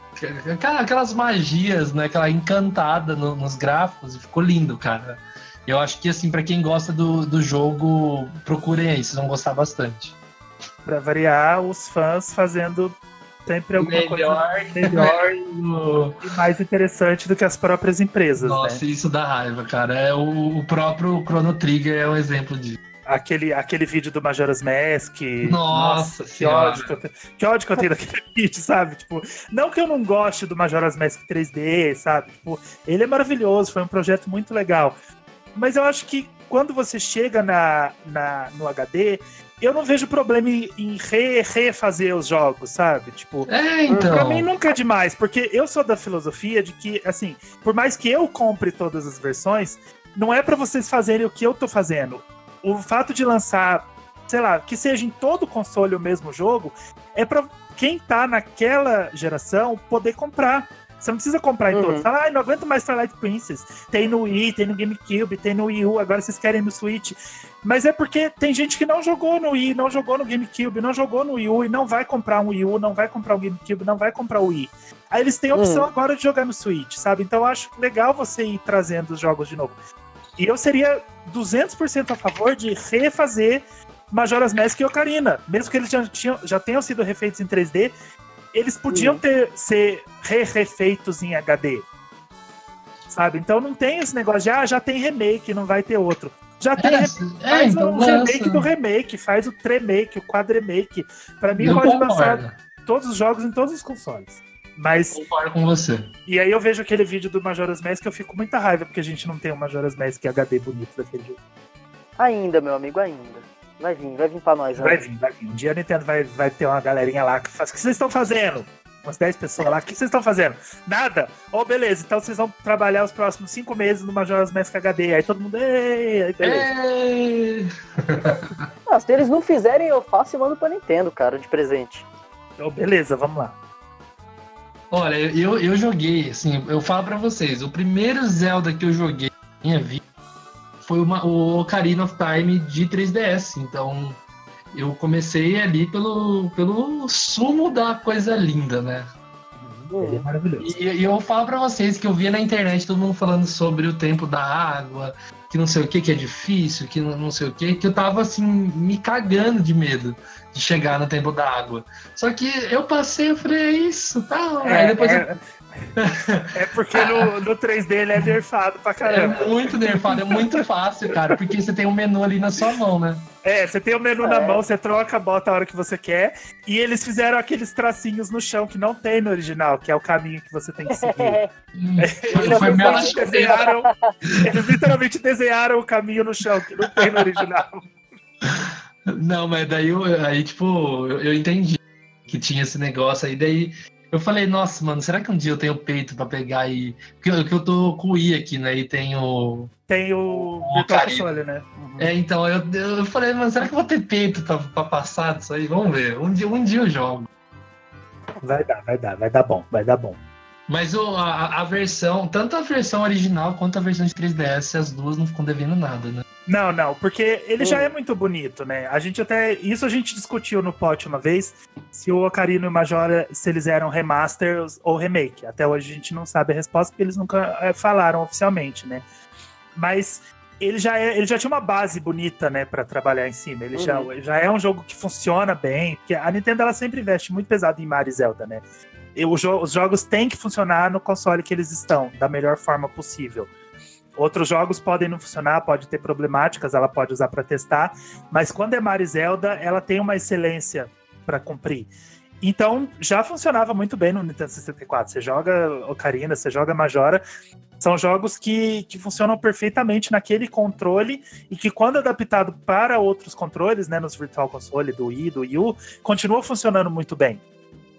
aquela- Aquelas magias, né? Aquela encantada no- nos gráficos e ficou lindo, cara. Eu acho que, assim, para quem gosta do, do jogo, procurem aí, vocês vão gostar bastante. Pra variar, os fãs fazendo sempre alguma Melhor. coisa melhor e mais interessante do que as próprias empresas, Nossa, né? isso dá raiva, cara. É o, o próprio Chrono Trigger é um exemplo disso. Aquele, aquele vídeo do Majora's Mask. Nossa que Senhora. ódio, que, eu tenho, que ódio que eu tenho daquele vídeo, sabe? Tipo, não que eu não goste do Majora's Mask 3D, sabe? Tipo, ele é maravilhoso, foi um projeto muito legal. Mas eu acho que quando você chega na, na, no HD, eu não vejo problema em, em re, refazer os jogos, sabe? Tipo, É, então. Pra mim nunca é demais, porque eu sou da filosofia de que, assim, por mais que eu compre todas as versões, não é pra vocês fazerem o que eu tô fazendo. O fato de lançar, sei lá, que seja em todo console o mesmo jogo, é pra quem tá naquela geração poder comprar. Você não precisa comprar em Uhum. todos. Fala, ah, não aguento mais Twilight Princess. Tem no Wii, tem no GameCube, tem no Wii U, agora vocês querem no Switch. Mas é porque tem gente que não jogou no Wii, não jogou no GameCube, não jogou no Wii U e não vai comprar um Wii U, não vai comprar um GameCube, não vai comprar o Wii. Aí eles têm a opção Hum. agora de jogar no Switch, sabe? Então eu acho legal você ir trazendo os jogos de novo. E eu seria 200% a favor de refazer Majora's Mask e Ocarina. Mesmo que eles já, tinham, já tenham sido refeitos em 3D, eles podiam ter ser re-refeitos em HD. Sabe? Então não tem esse negócio de, ah, já tem remake, não vai ter outro. Já tem É, remake. é, Faz então o lança. remake do remake, faz o tremake, o quadremake. Pra mim, Eu pode lançar concordo. todos os jogos em todos os consoles. Mas, Concordo com você. e aí eu vejo aquele vídeo do Majora's Mask que eu fico com muita raiva, porque a gente não tem um Majora's Mask HD bonito daquele jeito. Ainda, meu amigo, ainda. Vai vir, vai vir pra nós. Vai né? vir, vai vir. Um dia a Nintendo vai, vai ter uma galerinha lá que faz. O que vocês estão fazendo? Umas 10 pessoas lá. O que vocês estão fazendo? Nada? Ô, beleza. Então vocês vão trabalhar os próximos 5 meses no Majora's Mask HD. Aí todo mundo. Ei, aí beleza. Se eles não fizerem, eu faço e mando pra Nintendo, cara, de presente. Então, beleza, vamos lá. Olha, eu, eu joguei, assim, eu falo pra vocês, o primeiro Zelda que eu joguei na minha vida foi uma- o Ocarina of Time de 3DS. Então, eu comecei ali pelo, pelo sumo da coisa linda, né? Ele é maravilhoso. E, e eu falo pra vocês que eu via na internet todo mundo falando sobre o tempo da água, que não sei o que, que é difícil, que não, não sei o que, que eu tava assim, me cagando de medo de chegar no tempo da água. Só que eu passei, eu falei, é isso, tá. Aí depois eu- é, é porque no, no 3D ele é nerfado pra é caramba. muito nerfado, é muito fácil, cara, porque você tem um menu ali na sua mão, né? É, você tem o menu na É. mão, você troca, bota a hora que você quer. E eles fizeram aqueles tracinhos no chão que não tem no original, que é o caminho que você tem que seguir. Hum, Foi, Ele foi é Eles desenharam, eles literalmente desenharam o caminho no chão, que não tem no original. Não, mas daí eu, aí, tipo, eu, eu entendi que tinha esse negócio aí, daí eu falei, nossa, mano, será que um dia eu tenho peito pra pegar e. Porque eu, que eu tô com o I aqui, né? E tenho. Tem o Ocarina. Console, né? Uhum. É, então, eu, eu falei, mano, será que eu vou ter peito pra, pra passar disso aí? Vamos ver. Um dia, um dia eu jogo. Vai dar, vai dar, vai dar bom, vai dar bom. Mas o, a, a versão, tanto a versão original quanto a versão de 3DS, as duas não ficam devendo nada, né? Não, não, porque ele já Hum. é muito bonito, né? A gente até. Isso a gente discutiu no pote uma vez. Se o Ocarina e o Majora, se eles eram remasters ou remake. Até hoje a gente não sabe a resposta, porque eles nunca eh, falaram oficialmente, né? Mas ele já, é, ele já tinha uma base bonita, né, pra trabalhar em cima. Ele já, já é um jogo que funciona bem, porque a Nintendo ela sempre investe muito pesado em Mario e Zelda, né? E o jo- os jogos têm que funcionar no console que eles estão, da melhor forma possível. Outros jogos podem não funcionar, pode ter problemáticas, ela pode usar para testar, mas quando é Mario Zelda, ela tem uma excelência para cumprir. Então, já funcionava muito bem no Nintendo 64. Você joga Ocarina, você joga Majora, são jogos que, que funcionam perfeitamente naquele controle e que, quando adaptado para outros controles, né, nos Virtual Console do Wii, do Wii U, continua funcionando muito bem.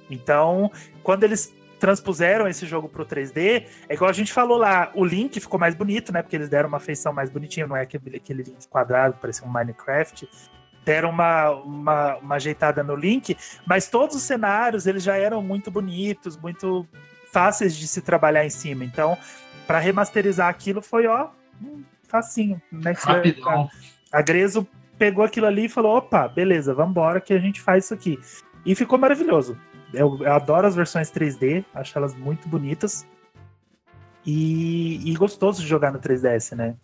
Então, quando eles transpuseram esse jogo pro 3D, é igual a gente falou lá, o Link ficou mais bonito, né? Porque eles deram uma feição mais bonitinha, não é aquele, aquele Link quadrado, parecia um Minecraft. Deram uma, uma, uma ajeitada no Link, mas todos os cenários eles já eram muito bonitos, muito fáceis de se trabalhar em cima. Então, para remasterizar aquilo foi, ó, hum, facinho. Né? Rapidão. A Grezo pegou aquilo ali e falou: opa, beleza, vambora que a gente faz isso aqui. E ficou maravilhoso. Eu, eu adoro as versões 3D, acho elas muito bonitas. E, e gostoso de jogar no 3DS, né?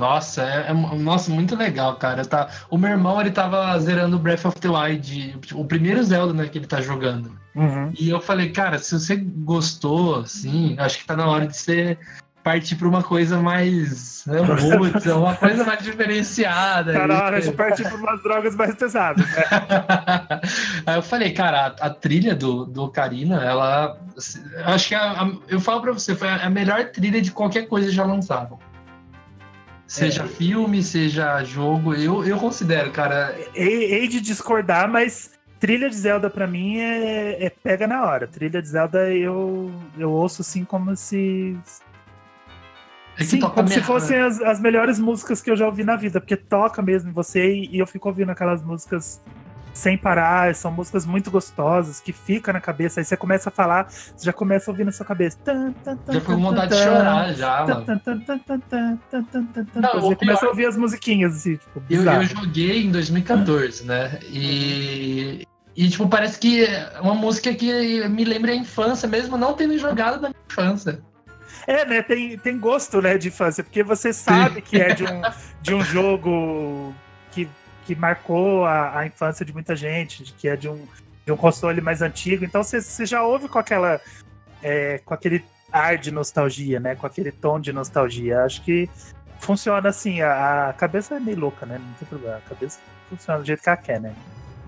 Nossa, é, é- nossa, muito legal, cara. Tá, o meu irmão, ele tava zerando Breath of the Wild, o primeiro Zelda, né, que ele tá jogando. Uhum. E eu falei, cara, se você gostou, assim, acho que tá na hora de você partir pra uma coisa mais, né, roots, uma coisa mais diferenciada. Tá na aí. hora de partir por umas drogas mais pesadas. né? Aí eu falei, cara, a, a trilha do, do Ocarina, ela. eu Acho que a- a- eu falo pra você, foi a, a melhor trilha de qualquer coisa já lançada. Seja É. filme, seja jogo, eu, eu considero, cara. Hei, de discordar, mas trilha de Zelda pra mim é, é pega na hora. Trilha de Zelda eu, eu ouço assim como se. É Sim, como se fossem as, as, melhores músicas que eu já ouvi na vida, porque toca mesmo você e, e eu fico ouvindo aquelas músicas sem parar, são músicas muito gostosas, que fica na cabeça, aí você começa a falar, você já começa a ouvir na sua cabeça. Já foi vontade de chorar já, mano. Você começa a ouvir as musiquinhas, assim, tipo, eu, eu, joguei em 2014, né, e... E, tipo, parece que é uma música que me lembra a infância, mesmo não tendo jogado da minha infância. É, né? Tem, tem gosto, né, de infância, porque você sabe que é de um, de um jogo que, que marcou a, a infância de muita gente, de que é de um, de um console mais antigo. Então você, já ouve com aquela. é, com aquele ar de nostalgia, né? Com aquele tom de nostalgia. Acho que funciona assim. A, a cabeça é meio louca, né? Não tem problema. A cabeça funciona do jeito que ela quer, né?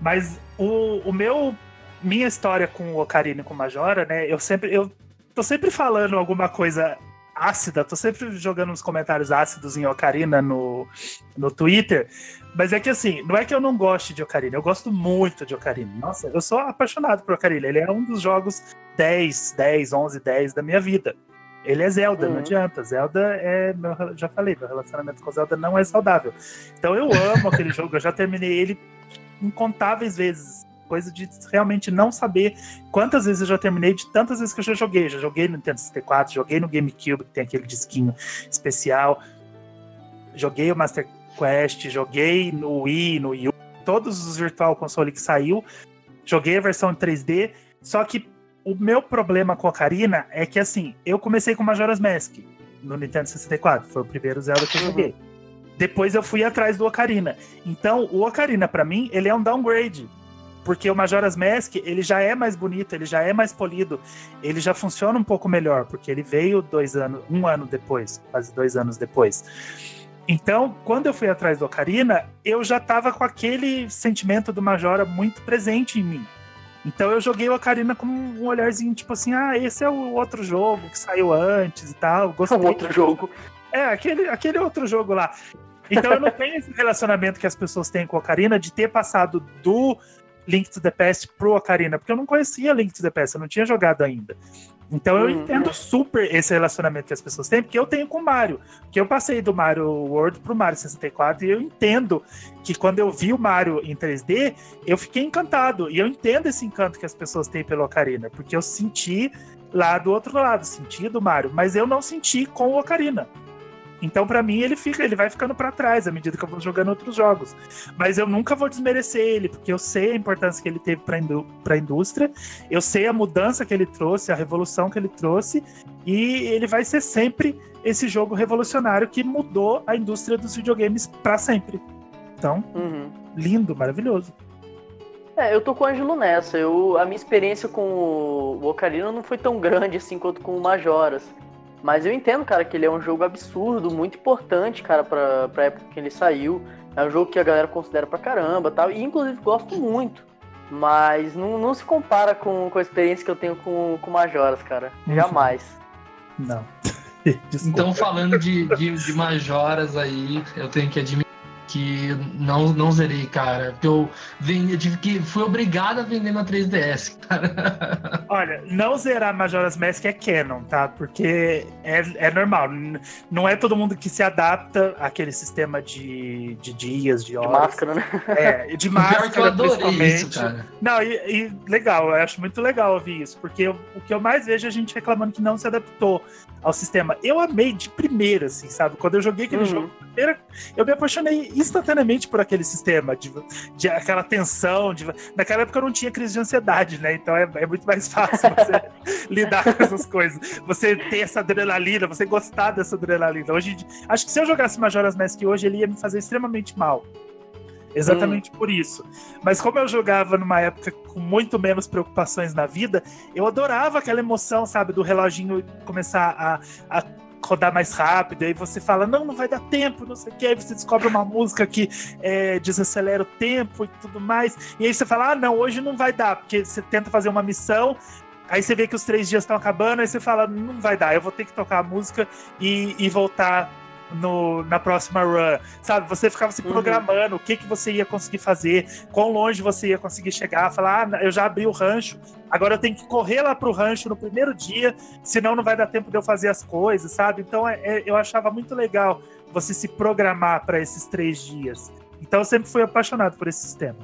Mas o, o meu. Minha história com o Ocarina e com o Majora, né? Eu sempre. Eu tô sempre falando alguma coisa ácida, tô sempre jogando uns comentários ácidos em Ocarina no, no Twitter. Mas é que assim, não é que eu não goste de Ocarina, eu gosto muito de Ocarina. Nossa, eu sou apaixonado por Ocarina. Ele é um dos jogos 10, 10, 11, 10 da minha vida. Ele é Zelda, não Uhum. adianta. Zelda é. Meu, já falei, meu relacionamento com Zelda não é saudável. Então eu amo aquele jogo, eu já terminei ele incontáveis vezes. Coisa de realmente não saber quantas vezes eu já terminei, de tantas vezes que eu já joguei. Já joguei no Nintendo 64, joguei no GameCube, que tem aquele disquinho especial. Joguei o Master Quest, joguei no Wii, no Wii U, todos os Virtual Console que saiu. Joguei a versão em 3D. Só que o meu problema com a Ocarina é que, assim, eu comecei com Majora's Mask no Nintendo 64. Foi o primeiro Zelda que eu Uhum. joguei. Depois eu fui atrás do Ocarina. Então, o Ocarina, pra mim, ele é um downgrade. Porque o Majora's Mask, ele já é mais bonito, ele já é mais polido, ele já funciona um pouco melhor, porque ele veio dois anos, um ano depois, quase dois anos depois. Então, quando eu fui atrás do Ocarina, eu já tava com aquele sentimento do Majora muito presente em mim. Então eu joguei o Ocarina com um olharzinho, tipo assim, ah, esse é o outro jogo que saiu antes e tal. Gostei. Um outro jogo. É, aquele, aquele outro jogo lá. Então eu não tenho esse relacionamento que as pessoas têm com o Ocarina de ter passado do Link to the Past pro Ocarina, porque eu não conhecia Link to the Past, eu não tinha jogado ainda. Então eu Uhum. entendo super esse relacionamento que as pessoas têm, porque eu tenho com o Mario. Porque eu passei do Mario World pro Mario 64 e eu entendo que quando eu vi o Mario em 3D, eu fiquei encantado. E eu entendo esse encanto que as pessoas têm pelo Ocarina, porque eu senti lá do outro lado, senti do Mario, mas eu não senti com o Ocarina. Então, pra mim, ele fica, ele vai ficando pra trás à medida que eu vou jogando outros jogos. Mas eu nunca vou desmerecer ele, porque eu sei a importância que ele teve pra, indú pra indústria, eu sei a mudança que ele trouxe, a revolução que ele trouxe, e ele vai ser sempre esse jogo revolucionário que mudou a indústria dos videogames pra sempre. Então, Uhum. lindo, maravilhoso. É, eu tô com o Ângelo nessa. Eu, a minha experiência com o o Ocarina não foi tão grande assim quanto com o Majoras. Mas eu entendo, cara, que ele é um jogo absurdo, muito importante, cara, pra, pra época que ele saiu. É um jogo que a galera considera pra caramba tal. E inclusive gosto muito. Mas não, não se compara com, com a experiência que eu tenho com, com Majoras, cara. Jamais. Não. Desculpa. Então, falando de, de, de majoras aí, eu tenho que admitir que não, não zerei, cara. Porque eu, vendi, eu tive que. Fui obrigado a vender na 3DS, cara. Olha, não zerar Majora's Mask é canon, tá? Porque é, é normal. Não é todo mundo que se adapta àquele sistema de, de dias, de De horas. máscara, né? É, de O pior é que eu máscara, adorei principalmente. isso, cara. Não, e, e legal, eu acho muito legal ouvir isso, porque eu- o que eu mais vejo é a gente reclamando que não se adaptou ao sistema. Eu amei de primeira, assim, sabe? Quando eu joguei aquele Uhum. jogo, primeira, eu me apaixonei instantaneamente por aquele sistema, de, de aquela tensão. De, naquela época eu não tinha crise de ansiedade, né? Então é, é muito mais fácil você lidar com essas coisas. Você ter essa adrenalina, você gostar dessa adrenalina. Hoje, acho que se eu jogasse Majora's Mask hoje, ele ia me fazer extremamente mal. Exatamente por isso. Mas como eu jogava numa época com muito menos preocupações na vida, eu adorava aquela emoção, sabe, do reloginho começar a, a rodar mais rápido, aí você fala, não, não vai dar tempo, não sei o que, aí você descobre uma música que é, desacelera o tempo e tudo mais, e aí você fala, ah, não, hoje não vai dar, porque você tenta fazer uma missão, aí você vê que os três dias estão acabando, aí você fala, não vai dar, eu vou ter que tocar a música e, e voltar no, na próxima run, sabe? Você ficava se Uhum. programando o que, que você ia conseguir fazer, quão longe você ia conseguir chegar, falar, ah, eu já abri o rancho, agora eu tenho que correr lá pro rancho no primeiro dia, senão não vai dar tempo de eu fazer as coisas, sabe? Então é- é- eu achava muito legal você se programar para esses três dias. Então eu sempre fui apaixonado por esse sistema.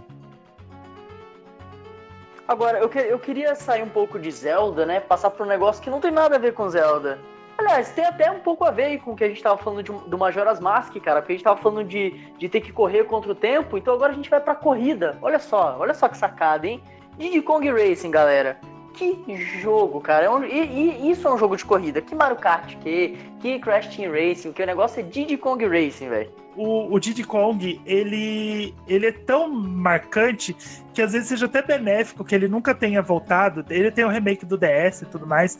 Agora, eu, que- eu queria sair um pouco de Zelda, né? Passar para um negócio que não tem nada a ver com Zelda. Aliás, tem até um pouco a ver com o que a gente tava falando de, do Majora's Mask, cara, porque a gente tava falando de, de ter que correr contra o tempo, então agora a gente vai pra corrida. Olha só, olha só que sacada, hein? Diddy Kong Racing, galera. Que jogo, cara. É um- e, e isso é um jogo de corrida. Que Mario Kart, que, que Crash Team Racing, que o negócio é Diddy Kong Racing, velho. o, o Diddy Kong, ele, ele é tão marcante que às vezes seja até benéfico que ele nunca tenha voltado. Ele tem o remake do DS e tudo mais,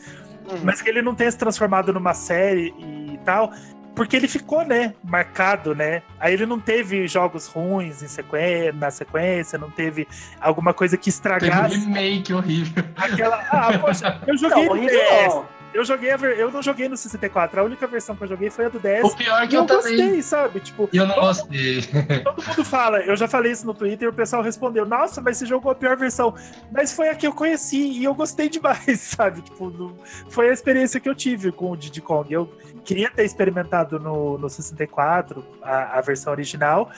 mas que ele não tenha se transformado numa série e tal. Porque ele ficou, né, marcado, né? Aí ele não teve jogos ruins em sequen na sequência, não teve alguma coisa que Teve um estragasse remake horrível. aquela. Ah, poxa, eu joguei horrível não. Eu joguei a ver... eu não joguei no 64. A única versão que eu joguei foi a do DS. O pior é que eu, eu também. gostei, sabe? Tipo, eu não gostei. Todo mundo fala, eu já falei isso no Twitter e o pessoal respondeu: Nossa, mas você jogou a pior versão. Mas foi a que eu conheci e eu gostei demais, sabe? Tipo, não- foi a experiência que eu tive com o Diddy Kong. Eu queria ter experimentado no, no 64 a, a versão original,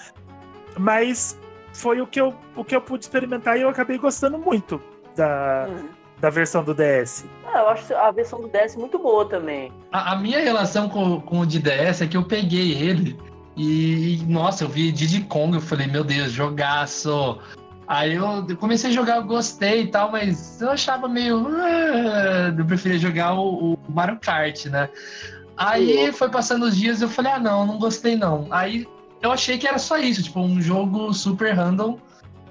mas foi o que, eu, o que eu pude experimentar e eu acabei gostando muito da, Uhum. Da versão do DS. Ah, eu acho a versão do DS muito boa também. A, a minha relação com, com o de DS é que eu peguei ele e, e, nossa, eu vi Diddy Kong, eu falei, meu Deus, jogaço. Aí eu, eu comecei a jogar, eu gostei e tal, mas eu achava meio. "Ah", Eu preferia jogar o, o Mario Kart, né? Aí foi passando os dias eu falei, ah, não, não gostei não. Aí eu achei que era só isso, tipo, um jogo super random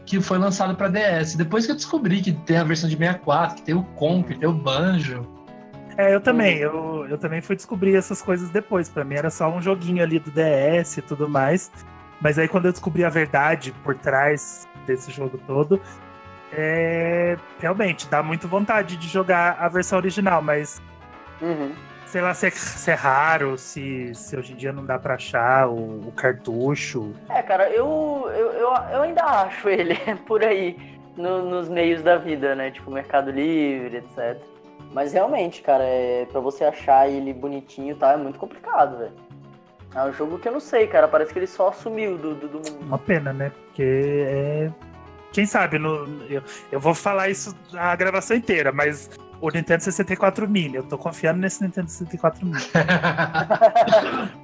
que foi lançado pra DS. Depois que eu descobri que tem a versão de 64, que tem o Conker, tem o Banjo. É, eu também. Eu, eu também fui descobrir essas coisas depois. Pra mim era só um joguinho ali do DS e tudo mais. Mas aí quando eu descobri a verdade por trás desse jogo todo, é, realmente dá muito vontade de jogar a versão original, mas Uhum. Sei lá se é, se é raro, se, se hoje em dia não dá pra achar o, o cartucho. É, cara, eu, eu, eu, eu ainda acho ele por aí no- nos meios da vida, né? Tipo Mercado Livre, etc. Mas realmente, cara, é, pra você achar ele bonitinho e tal, é muito complicado, velho. É um jogo que eu não sei, cara. Parece que ele só sumiu do, do, do mundo. Uma pena, né? Porque é. Quem sabe, no, eu, eu vou falar isso a gravação inteira, mas o Nintendo 64 Mini, eu tô confiando nesse Nintendo 64 Mini.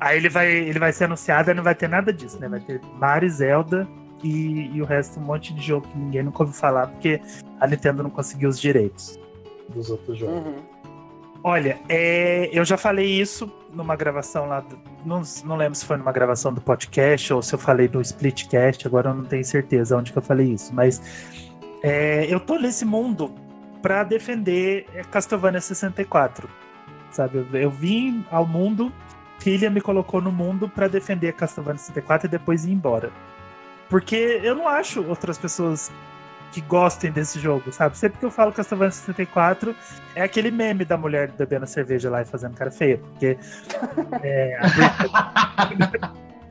Aí ele vai, ele vai ser anunciado e não vai ter nada disso, né? Vai ter Mario, Zelda e, e o resto um monte de jogo que ninguém nunca ouviu falar, porque a Nintendo não conseguiu os direitos dos outros jogos. Uhum. Olha, é, eu já falei isso numa gravação lá, do- não, não lembro se foi numa gravação do podcast ou se eu falei no Splitcast, agora eu não tenho certeza onde que eu falei isso, mas é, eu tô nesse mundo pra defender é, Castlevania 64, sabe? Eu, eu vim ao mundo, filha me colocou no mundo pra defender Castlevania 64 e depois ir embora. Porque eu não acho outras pessoas que gostem desse jogo, sabe? Sempre que eu falo Castlevania 64, é aquele meme da mulher bebendo cerveja lá e fazendo cara feia, porque é,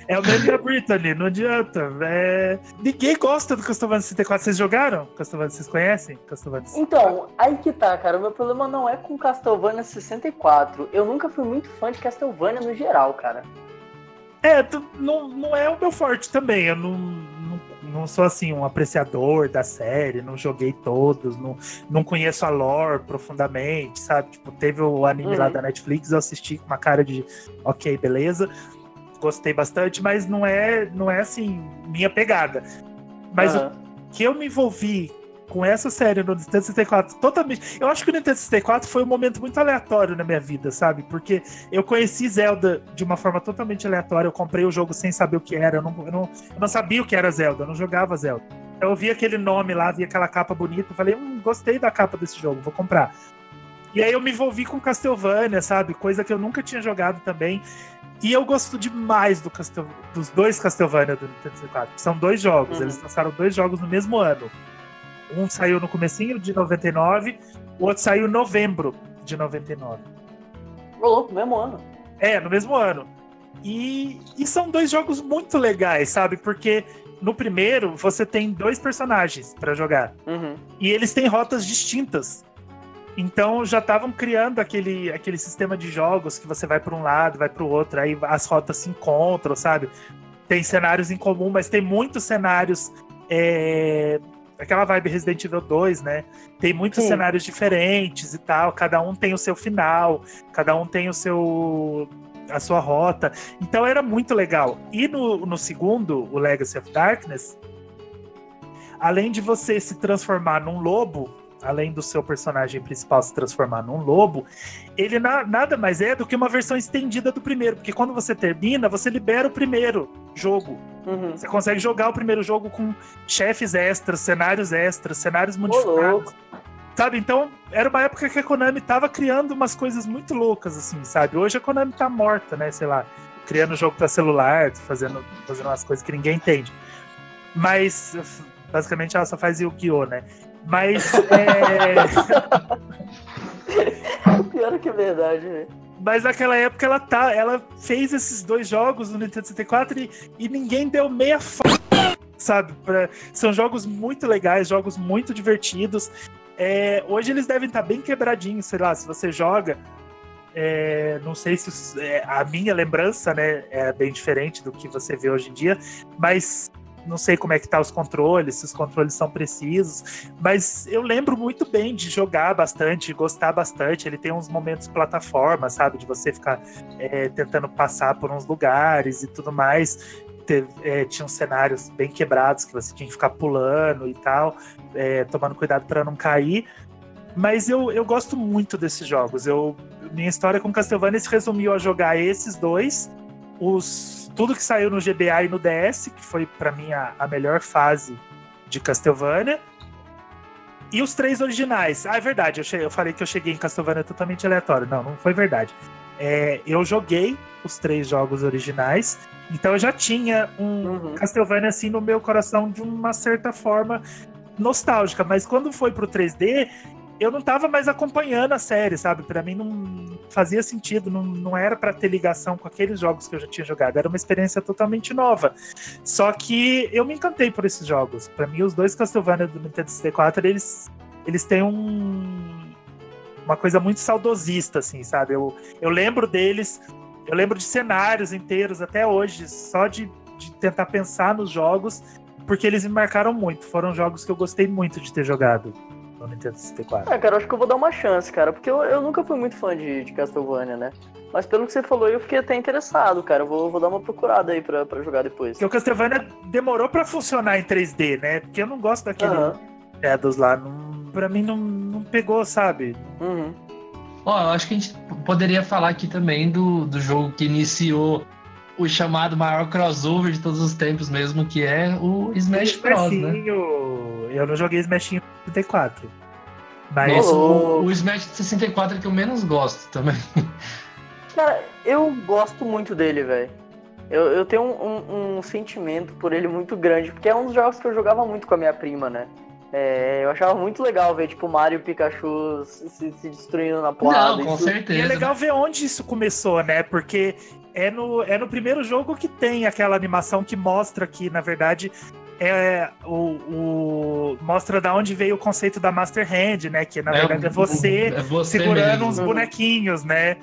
é o meme da Brittany, não adianta. É... Ninguém gosta do Castlevania 64. Vocês jogaram? Castlevania, vocês conhecem? Castlevania 64? Então, aí que tá, cara. O meu problema não é com Castlevania 64. Eu nunca fui muito fã de Castlevania no geral, cara. É, não, não é o meu forte também. Eu não, não, não sou assim um apreciador da série, não joguei todos, não, não conheço a lore profundamente, sabe? Tipo, teve o anime lá Uhum. da Netflix, eu assisti com uma cara de ok, beleza. Gostei bastante, mas não é, não é assim, minha pegada. Mas Aham. o que eu me envolvi com essa série no Nintendo 64, totalmente. Eu acho que o Nintendo 64 foi um momento muito aleatório na minha vida, sabe? Porque eu conheci Zelda de uma forma totalmente aleatória. Eu comprei o jogo sem saber o que era. Eu não, eu não, eu não sabia o que era Zelda, eu não jogava Zelda. Eu vi aquele nome lá, vi aquela capa bonita, falei, hum, gostei da capa desse jogo, vou comprar. E aí eu me envolvi com Castlevania, sabe? Coisa que eu nunca tinha jogado também. E eu gosto demais do Castel... dos dois Castlevania do Nintendo 64. São dois jogos, Uhum. eles lançaram dois jogos no mesmo ano. Um saiu no comecinho de 99, o outro saiu em novembro de 99. Ô, louco, mesmo ano. É, no mesmo ano. E, e são dois jogos muito legais, sabe? Porque no primeiro você tem dois personagens pra jogar. Uhum. E eles têm rotas distintas. Então já estavam criando aquele, aquele sistema de jogos que você vai para um lado, vai para o outro, aí as rotas se encontram, sabe? Tem cenários em comum, mas tem muitos cenários. é, Aquela vibe Resident Evil 2, né? Tem muitos Sim. cenários diferentes e tal. Cada um tem o seu final, cada um tem o seu. a sua rota. Então era muito legal. E no, no segundo, o Legacy of Darkness, além de você se transformar num lobo, além do seu personagem principal se transformar num lobo, ele na- nada mais é do que uma versão estendida do primeiro, porque quando você termina, você libera o primeiro jogo. Uhum. Você consegue jogar o primeiro jogo com chefes extras, cenários extras, cenários modificados. Sabe, então era uma época que a Konami tava criando umas coisas muito loucas, assim, sabe? Hoje a Konami tá morta, né? Sei lá, criando jogo pra celular, fazendo, fazendo umas coisas que ninguém entende. Mas, basicamente, ela só faz Yu-Gi-Oh!, né? Mas, é... Pior que é verdade, né? Mas naquela época ela tá, ela fez esses dois jogos no Nintendo 64 e, e ninguém deu meia f... sabe? Pra- são jogos muito legais, jogos muito divertidos. É, hoje eles devem estar bem quebradinhos, sei lá, se você joga. é, não sei se os- é, a minha lembrança, né, é bem diferente do que você vê hoje em dia, mas não sei como é que tá os controles, se os controles são precisos, mas eu lembro muito bem de jogar bastante, gostar bastante. Ele tem uns momentos plataforma, sabe? De você ficar é, tentando passar por uns lugares e tudo mais. É, tinha uns cenários bem quebrados que você tinha que ficar pulando e tal, é, tomando cuidado para não cair. Mas eu, eu gosto muito desses jogos. Eu, minha história com Castlevania se resumiu a jogar esses dois, os, tudo que saiu no GBA e no DS, que foi para mim a, a melhor fase de Castlevania. E os três originais. Ah, é verdade, eu, che- eu falei que eu cheguei em Castlevania totalmente aleatório. Não, não foi verdade. É, eu joguei os três jogos originais, então eu já tinha um Uhum. Castlevania assim no meu coração de uma certa forma nostálgica, mas quando foi pro 3D, eu não tava mais acompanhando a série, sabe? Pra mim não fazia sentido, não, não era pra ter ligação com aqueles jogos que eu já tinha jogado, era uma experiência totalmente nova. Só que eu me encantei por esses jogos. Pra mim, os dois Castlevania do Nintendo 64, eles, eles têm um uma coisa muito saudosista, assim, sabe? Eu, eu lembro deles, eu lembro de cenários inteiros até hoje, só de, de tentar pensar nos jogos, porque eles me marcaram muito. Foram jogos que eu gostei muito de ter jogado no Nintendo 64. Ah, cara, eu acho que eu vou dar uma chance, cara, porque eu, eu nunca fui muito fã de, de Castlevania, né? Mas pelo que você falou, eu fiquei até interessado, cara. Eu vou, vou dar uma procurada aí pra, pra jogar depois. Porque o Castlevania demorou pra funcionar em 3D, né? Porque eu não gosto daquele Aham. Shadows lá. Não, pra mim não, não pegou, sabe? Uhum. Ó, eu acho que a gente poderia falar aqui também do, do jogo que iniciou o chamado maior crossover de todos os tempos mesmo, que é o Smash Bros, né? Eu não joguei Smashinho 34. Mas o, o Smash 64 é que eu menos gosto também. Cara, eu gosto muito dele, velho. Eu, eu tenho um, um- um sentimento por ele muito grande, porque é um dos jogos que eu jogava muito com a minha prima, né? É, eu achava muito legal ver, tipo, Mario e Pikachu se, se destruindo na porrada. Não, com Isso- certeza. E é legal ver onde isso começou, né? Porque é no, é no primeiro jogo que tem aquela animação que mostra que, na verdade, é o, o- mostra da onde veio o conceito da Master Hand, né? Que na verdade é você é você segurando mesmo. uns bonequinhos, né?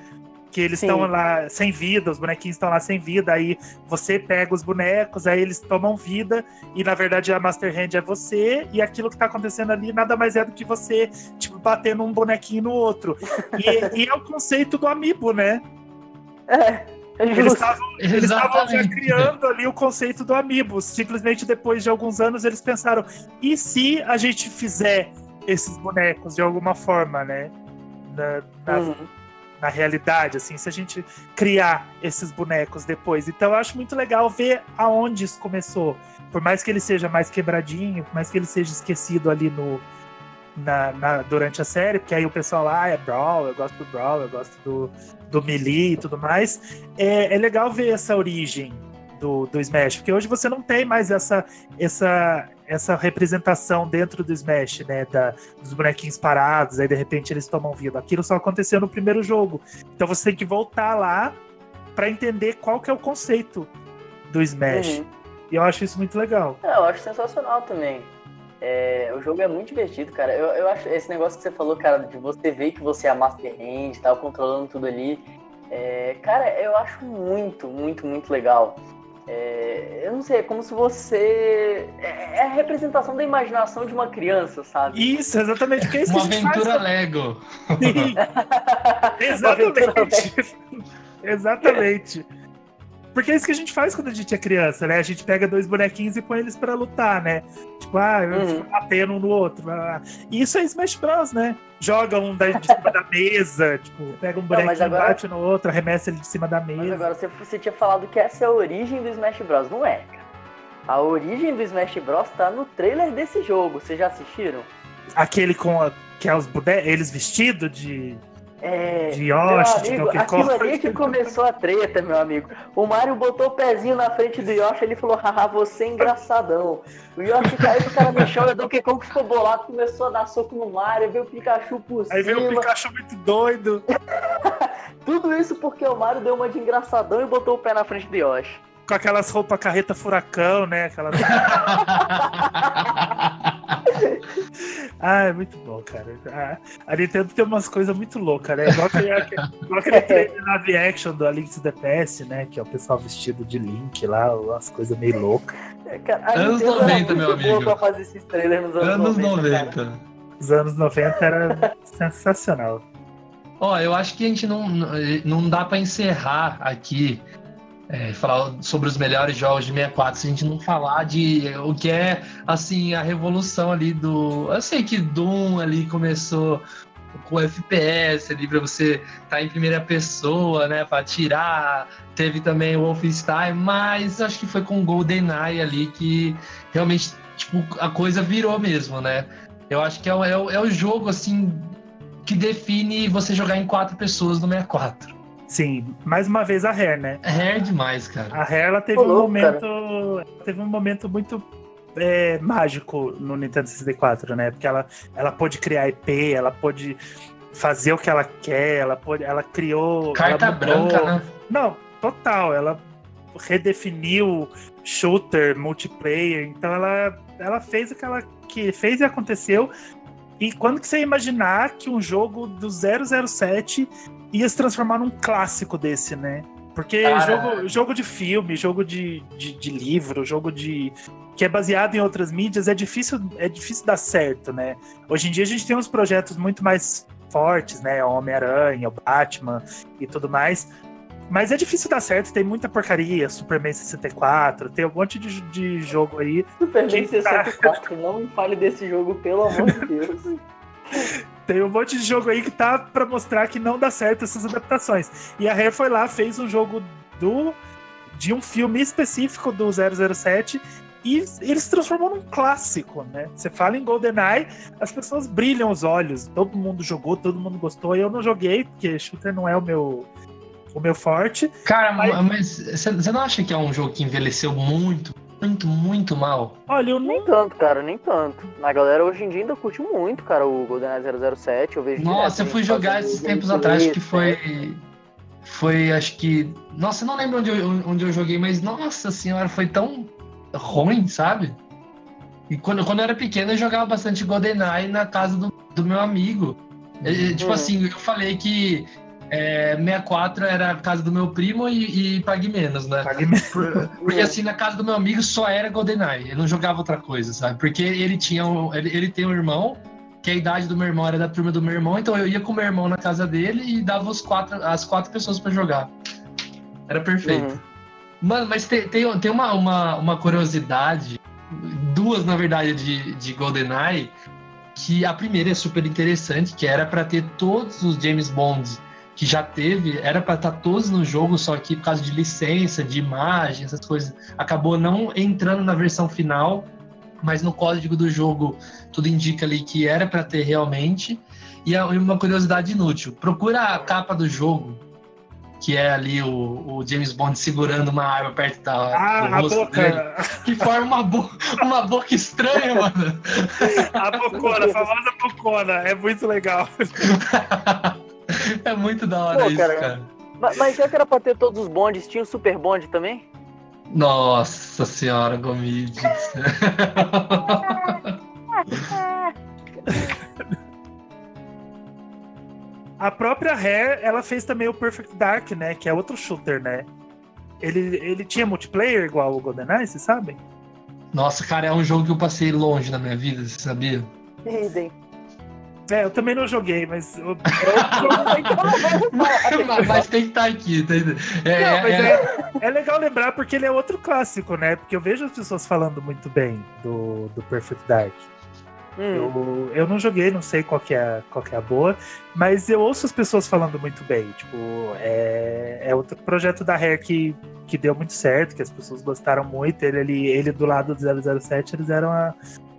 Que eles estão lá sem vida, os bonequinhos estão lá sem vida, aí você pega os bonecos, aí eles tomam vida, e na verdade a Master Hand é você, e aquilo que tá acontecendo ali nada mais é do que você, tipo, batendo um bonequinho no outro. E, e é o conceito do amiibo, né? É, é Eles estavam já criando ali o conceito do amiibo. Simplesmente depois de alguns anos eles pensaram: e se a gente fizer esses bonecos de alguma forma, né? Na, na, Uhum. na realidade, assim, se a gente criar esses bonecos depois. Então eu acho muito legal ver aonde isso começou. Por mais que ele seja mais quebradinho, por mais que ele seja esquecido ali no. Na, na- durante a série, porque aí o pessoal lá ah, é Brawl, eu gosto do Brawl, eu gosto do, do Melee e tudo mais. É, é legal ver essa origem do, do Smash, porque hoje você não tem mais essa, essa, essa representação dentro do Smash, né? Da, dos bonequinhos parados, aí de repente eles tomam vida. Aquilo só aconteceu no primeiro jogo. Então você tem que voltar lá para entender qual que é o conceito do Smash. Uhum. E eu acho isso muito legal. É, eu acho sensacional também. É, o jogo é muito divertido, cara. Eu, eu acho esse negócio que você falou, cara, de você ver que você é a Master Hand, tá controlando tudo ali. É, cara, eu acho muito, muito, muito legal. É, eu não sei, é como se você. É, é a representação da imaginação de uma criança, sabe? Isso, exatamente. Porque é isso Uma que a gente faz aventura Lego. Exatamente. Exatamente. Porque é isso que a gente faz quando a gente é criança, né? A gente pega dois bonequinhos e põe eles pra lutar, né? Tipo, ah, Uhum. batendo um no outro. E isso é Smash Bros, né? Joga um da- de cima da mesa, tipo, pega um bonequinho, mas agora- bate no outro, arremessa ele de cima da Mas mesa. agora você, você tinha falado que essa é a origem do Smash Bros. Não é, cara. A origem do Smash Bros. tá no trailer desse jogo. Vocês já assistiram? Aquele com a, que é os eles vestidos de, É. de Meu Yoshi, de amigo, Donkey aquilo Kong. ali que começou a treta, meu amigo. O Mario botou o pezinho na frente do Yoshi ele falou, haha, você é engraçadão. O Yoshi caiu o cara no chão e o Donkey Kong ficou bolado, começou a dar soco no Mario, veio o Pikachu por Aí veio o cima. Pikachu muito doido. Tudo isso porque o Mario deu uma de engraçadão e botou o pé na frente do Yoshi. Com aquelas roupas carreta furacão, né? Aquelas... Ah, é muito bom, cara. A Nintendo tem umas coisas muito loucas, né? Igual aquele, igual aquele trailer live action do A Link to the Past, né? Que é o pessoal vestido de Link lá, umas coisas meio loucas. É, Anos Nintendo 90, era muito meu amigo. pra fazer esses trailers nos anos, Anos 90. 90. cara. Os anos 90 era sensacional. Ó, eu acho que a gente não, não dá pra encerrar aqui, é, falar sobre os melhores jogos de 64, se a gente não falar de o que é, assim, a revolução ali do... Eu sei que Doom ali começou com FPS ali pra você estar em primeira pessoa, né, pra atirar. Teve também o Wolfenstein, mas acho que foi com GoldenEye ali que realmente, tipo, a coisa virou mesmo, né? Eu acho que é, o- é, o- é o jogo, assim, que define você jogar em quatro pessoas no 64. Sim, mais uma vez a Rare, né? É rare demais, cara. A Rare ela teve Ô, um louco, momento. ela Teve um momento muito é, mágico no Nintendo 64, né? Porque ela, ela pôde criar IP, ela pôde fazer o que ela quer, ela, pôde, ela criou. Carta ela branca, né? Não, total. Ela redefiniu shooter, multiplayer. Então ela, ela fez o que ela que fez e aconteceu. E quando que você ia imaginar que um jogo do 007 ia se transformar num clássico desse, né? Porque jogo, jogo de filme, jogo de, de, de livro, jogo de. que é baseado em outras mídias, é difícil, é difícil dar certo, né? Hoje em dia a gente tem uns projetos muito mais fortes, né? O Homem-Aranha, o Batman e tudo mais. Mas é difícil dar certo, tem muita porcaria, Superman 64, tem um monte de, de jogo aí. Superman Quem tá- 64, não me fale desse jogo, pelo amor de Deus. Tem um monte de jogo aí que tá pra mostrar que não dá certo essas adaptações. E a Rare foi lá, fez um jogo do de um filme específico do 007 e ele se transformou num clássico, né? Você fala em GoldenEye, as pessoas brilham os olhos. Todo mundo jogou, todo mundo gostou. Eu não joguei, porque shooter não é o meu o meu forte. Cara, Mas- mas você não acha que é um jogo que envelheceu muito, muito, muito mal? Olha, eu Nem tanto, cara, nem tanto. A galera hoje em dia ainda curte muito, cara, o GoldenEye 007. Eu vejo Nossa, eu direto fui gente jogar esses tempos atrás, que né? foi. Foi, acho que. Nossa, eu não lembro onde eu, onde eu joguei, mas nossa senhora, foi tão ruim, sabe? E quando, quando eu era pequeno, eu jogava bastante GoldenEye na casa do, do meu amigo. Tipo Uhum. assim, eu falei que É, 64 era a casa do meu primo e, e pague menos, né? Pague menos. Por- Porque assim, na casa do meu amigo só era GoldenEye. Ele não jogava outra coisa, sabe? Porque ele tinha um, ele, ele tem um irmão, que a idade do meu irmão era da turma do meu irmão, então eu ia com o meu irmão na casa dele e dava os quatro, as quatro pessoas pra jogar. Era perfeito. Uhum. Mano, mas tem, tem, tem uma, uma, uma curiosidade, duas na verdade, de, de GoldenEye, que a primeira é super interessante, que era pra ter todos os James Bonds que já teve, era pra estar todos no jogo, só que por causa de licença, de imagem, essas coisas, acabou não entrando na versão final, mas no código do jogo tudo indica ali que era pra ter realmente. E uma curiosidade inútil, procura a capa do jogo, que é ali o, o James Bond segurando uma arma perto da, do Ah, a rosto dele, que forma uma, bo uma boca estranha, mano. A bocona, a famosa bocona. É muito legal. é muito da hora Pô, isso, cara. cara. Mas, mas já que era pra ter todos os bondes, tinha o Super Bond também? Nossa senhora, Gomides. A própria Rare, ela fez também o Perfect Dark, né? Que é outro shooter, né? Ele, ele tinha multiplayer igual o GoldenEye, vocês sabem? Nossa, cara, é um jogo que eu passei longe na minha vida, você sabia? Idem. É, eu também não joguei, mas. eu- mas, mas tem que estar aqui, tá? É, Não, mas é- é, é legal lembrar porque ele é outro clássico, né? Porque eu vejo as pessoas falando muito bem do, do Perfect Dark. Hum, Eu, eu não joguei, não sei qual que, é, qual que é a boa, mas eu ouço as pessoas falando muito bem. Tipo, é, é outro projeto da Rare que, que deu muito certo, que as pessoas gostaram muito. Ele, ali, ele do lado do 007, eles eram a,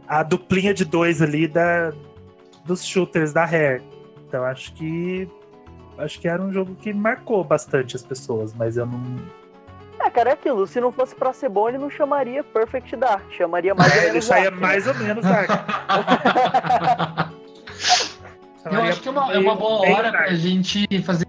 a duplinha de dois ali da, dos shooters da Rare. Então acho que. Acho que era um jogo que marcou bastante as pessoas, mas eu não. É, cara, é aquilo. Se não fosse pra ser bom, ele não chamaria Perfect Dark. Chamaria mais ou Ele menos saía Dark, né? mais ou menos Dark. Eu acho que é uma, é uma boa hora pra Dark. gente fazer.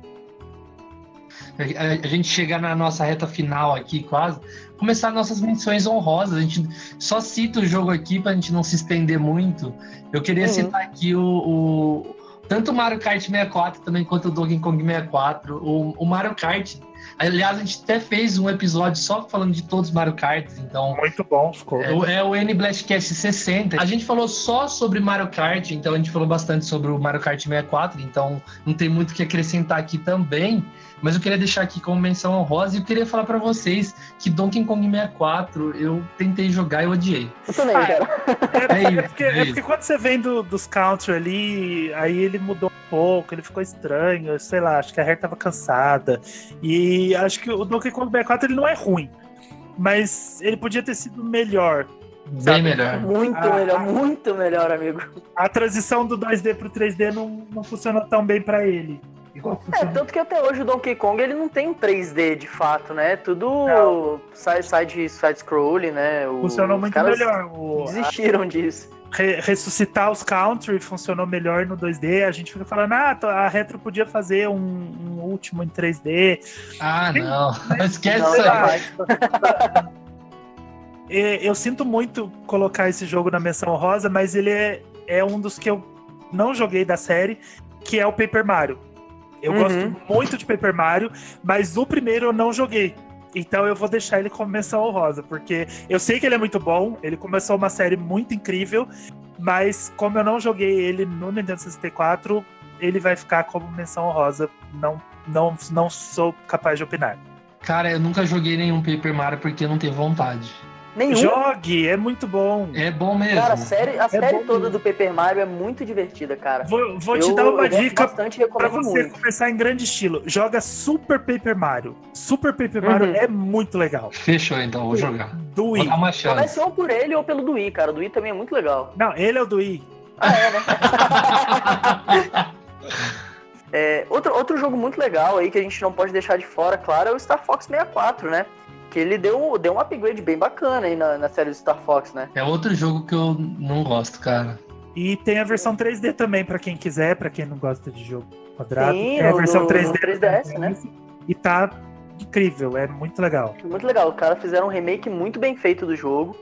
A a gente chegar na nossa reta final aqui, quase. Começar nossas menções honrosas. A gente só cita o jogo aqui pra gente não se estender muito. Eu queria Uhum. citar aqui o, o- Tanto o Mario Kart 64 também quanto o Donkey Kong 64. O, o Mario Kart. Aliás, a gente até fez um episódio só falando de todos os Mario Karts, então. Muito bom, ficou. É, o- é o N Blastcast 60. A gente falou só sobre Mario Kart, então a gente falou bastante sobre o Mario Kart 64, então não tem muito o que acrescentar aqui também. Mas eu queria deixar aqui como menção honrosa e eu queria falar pra vocês que Donkey Kong 64 eu tentei jogar e eu odiei. Eu também, Ah, cara. É, É isso, é porque, é é porque quando você vem do- dos country ali, aí ele mudou um pouco, ele ficou estranho, sei lá, acho que a Rare tava cansada. E acho que o Donkey Kong 64 ele não é ruim, mas ele podia ter sido melhor. Bem Sabe? melhor. Muito Ah, melhor, ah. muito melhor, amigo. A transição do 2D pro 3D não, não funcionou tão bem pra ele. Igual É, tanto que até hoje o Donkey Kong ele não tem um 3D de fato, né? Tudo Não. side, side, side scrolling, né? O- funcionou muito caras melhor. O, a- Desistiram disso. re- ressuscitar os country funcionou melhor no 2D. A gente fica falando, ah, a Retro podia fazer um, um último em 3D. Ah, não. Esquece Não, isso aí. jamais. É, Eu sinto muito colocar esse jogo na menção rosa, mas ele é, é um dos que eu não joguei da série, que é o Paper Mario. Eu Uhum. gosto muito de Paper Mario, mas o primeiro eu não joguei. Então eu vou deixar ele como menção honrosa, porque eu sei que ele é muito bom, ele começou uma série muito incrível, mas como eu não joguei ele no Nintendo 64, ele vai ficar como menção honrosa. Não, não, não sou capaz de opinar. Cara, eu nunca joguei nenhum Paper Mario porque eu não tenho vontade. Nenhum. Jogue, é muito bom. É bom mesmo. Cara, a série, a série bom toda mesmo. do Paper Mario é muito divertida, cara. Vou, vou eu, te dar uma dica recomendo você muito. começar em grande estilo, joga Super Paper Mario. Super Paper Mario Uhum. é muito legal. Fechou, então, vou jogar. Do Wii. Comece ou por ele ou pelo do Wii, cara. O do Wii também é muito legal. Não, ele é o do Wii. Ah, é, né? É, outro, outro jogo muito legal aí que a gente não pode deixar de fora, claro, é o Star Fox 64, né? Que ele deu, deu um upgrade bem bacana aí na, na série do Star Fox, né? É outro jogo que eu não gosto, cara. E tem a versão 3D também, pra quem quiser, pra quem não gosta de jogo quadrado. Sim, tem a versão no 3D. 3DS, né? E tá incrível, é muito legal. Muito legal. Os caras fizeram um remake muito bem feito do jogo.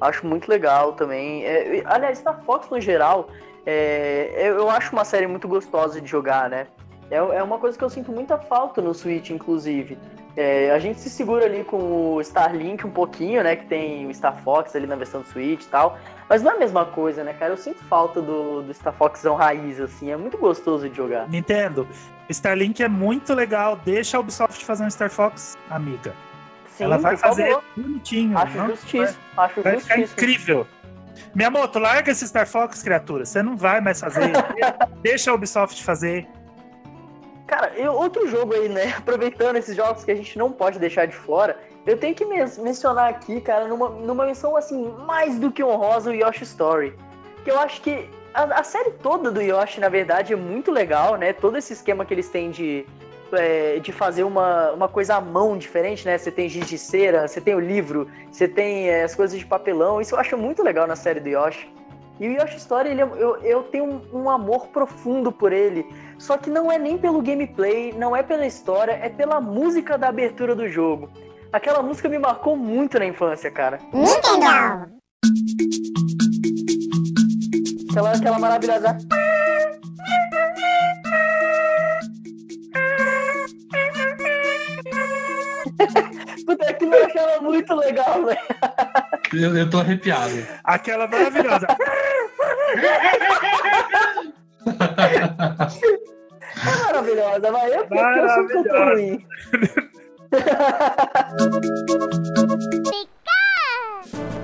Acho muito legal também. É, aliás, Star Fox no geral, é, eu acho uma série muito gostosa de jogar, né? É, é uma coisa que eu sinto muita falta no Switch, inclusive. É, a gente se segura ali com o Starlink um pouquinho, né? Que tem o Star Fox ali na versão do Switch e tal. Mas não é a mesma coisa, né, cara? Eu sinto falta do, do Star Foxão raiz, assim. É muito gostoso de jogar. Nintendo, Starlink é muito legal. Deixa a Ubisoft fazer um Star Fox, amiga. Sim, Ela vai fazer favor. bonitinho. Acho não? justíssimo. Acho Vai ficar incrível. Miyamoto, larga esse Star Fox, criatura. Você não vai mais fazer. Deixa a Ubisoft fazer. Cara, outro jogo aí, né? Aproveitando esses jogos que a gente não pode deixar de fora, eu tenho que men- mencionar aqui, cara, numa, numa menção assim, mais do que honrosa, o Yoshi Story. Que eu acho que a, a série toda do Yoshi, na verdade, é muito legal, né? Todo esse esquema que eles têm de, é, de fazer uma, uma coisa à mão diferente, né? Você tem giz de cera, você tem o livro, você tem é, as coisas de papelão. Isso eu acho muito legal na série do Yoshi. E o Yoshi Story, ele é- eu, eu tenho um, um amor profundo por ele. Só que não é nem pelo gameplay, não é pela história, é pela música da abertura do jogo. Aquela música me marcou muito na infância, cara. Nintendo! Aquela, aquela maravilhosa. Puta, aquilo eu achava muito legal, velho. Eu, eu tô arrepiado. Aquela maravilhosa. É maravilhosa, mas eu sou cantor Maravilhosa. ruim.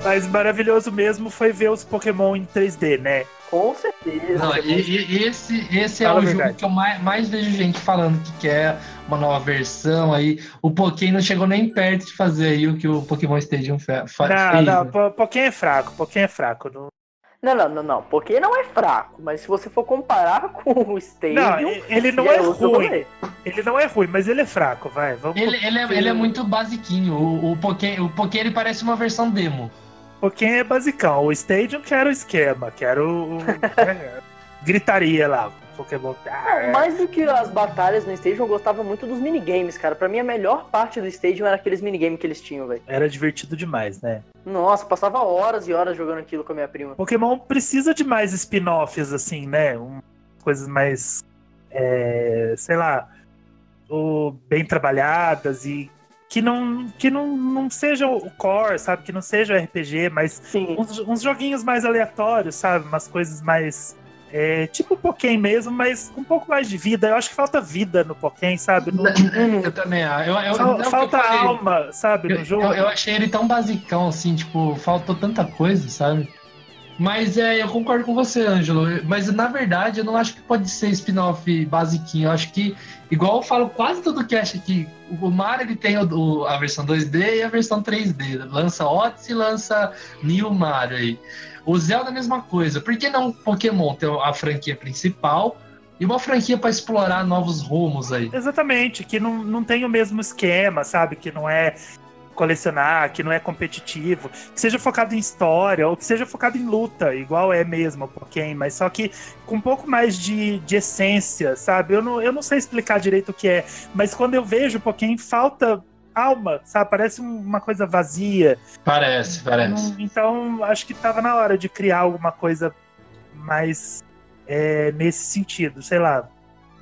Mas maravilhoso mesmo foi ver os Pokémon em 3D, né? Com certeza. Não, e, e- esse, esse é o jogo verdade. que eu mais, mais vejo gente falando que quer uma nova versão aí. O Pokémon não chegou nem perto de fazer aí o que o Pokémon Stadium fe- fa- Não, fez. não, né? Po- Pokémon é fraco, Pokémon é fraco. Não, Não, não, não, não. Porque não é fraco, mas se você for comparar com o Stadium. não ele não é outro ruim. Ele não é ruim, mas ele é fraco, vai. Vamos Ele, ele, é, ele é muito basiquinho. O, o Pokémon, o Pokémon ele parece uma versão demo. Pokémon é basicão. O Stadium que era o esquema, que era o. gritaria lá. Pokémon. Ah, é. Mais do que as batalhas no Stadium, eu gostava muito dos minigames, cara. Pra mim, a melhor parte do Stadium era aqueles minigames que eles tinham, velho. Era divertido demais, né? Nossa, passava horas e horas jogando aquilo com a minha prima. Pokémon precisa de mais spin-offs, assim, né? Um- coisas mais. é, sei lá. o- bem trabalhadas e que não, que não, não seja o core, sabe? Que não seja o RPG, mas uns, uns joguinhos mais aleatórios, sabe? Umas coisas mais. é, tipo Pokémon mesmo, mas com um pouco mais de vida. Eu acho que falta vida no Pokémon, sabe? No- Eu também. Eu, eu, fal- não, falta eu alma, sabe? No Eu, jogo. eu, eu achei ele tão basicão, assim, tipo, faltou tanta coisa, sabe? Mas é, eu concordo com você, Ângelo. Mas na verdade, eu não acho que pode ser spin-off basiquinho. Eu acho que, igual eu falo quase todo cast aqui, o Mario ele tem o- a versão 2D e a versão 3D. Lança Odyssey lança New Mario aí. O Zelda é a mesma coisa. Por que não Pokémon ter a franquia principal e uma franquia para explorar novos rumos aí? Exatamente, que não, não tem o mesmo esquema, sabe? Que não é colecionar, que não é competitivo, que seja focado em história, ou que seja focado em luta, igual é mesmo o Pokémon, mas só que com um pouco mais de, de essência, sabe? Eu não, eu não sei explicar direito o que é, mas quando eu vejo o Pokémon, falta alma, sabe? Parece um- uma coisa vazia. Parece, parece. Não- Então, acho que tava na hora de criar alguma coisa mais é, nesse sentido, sei lá.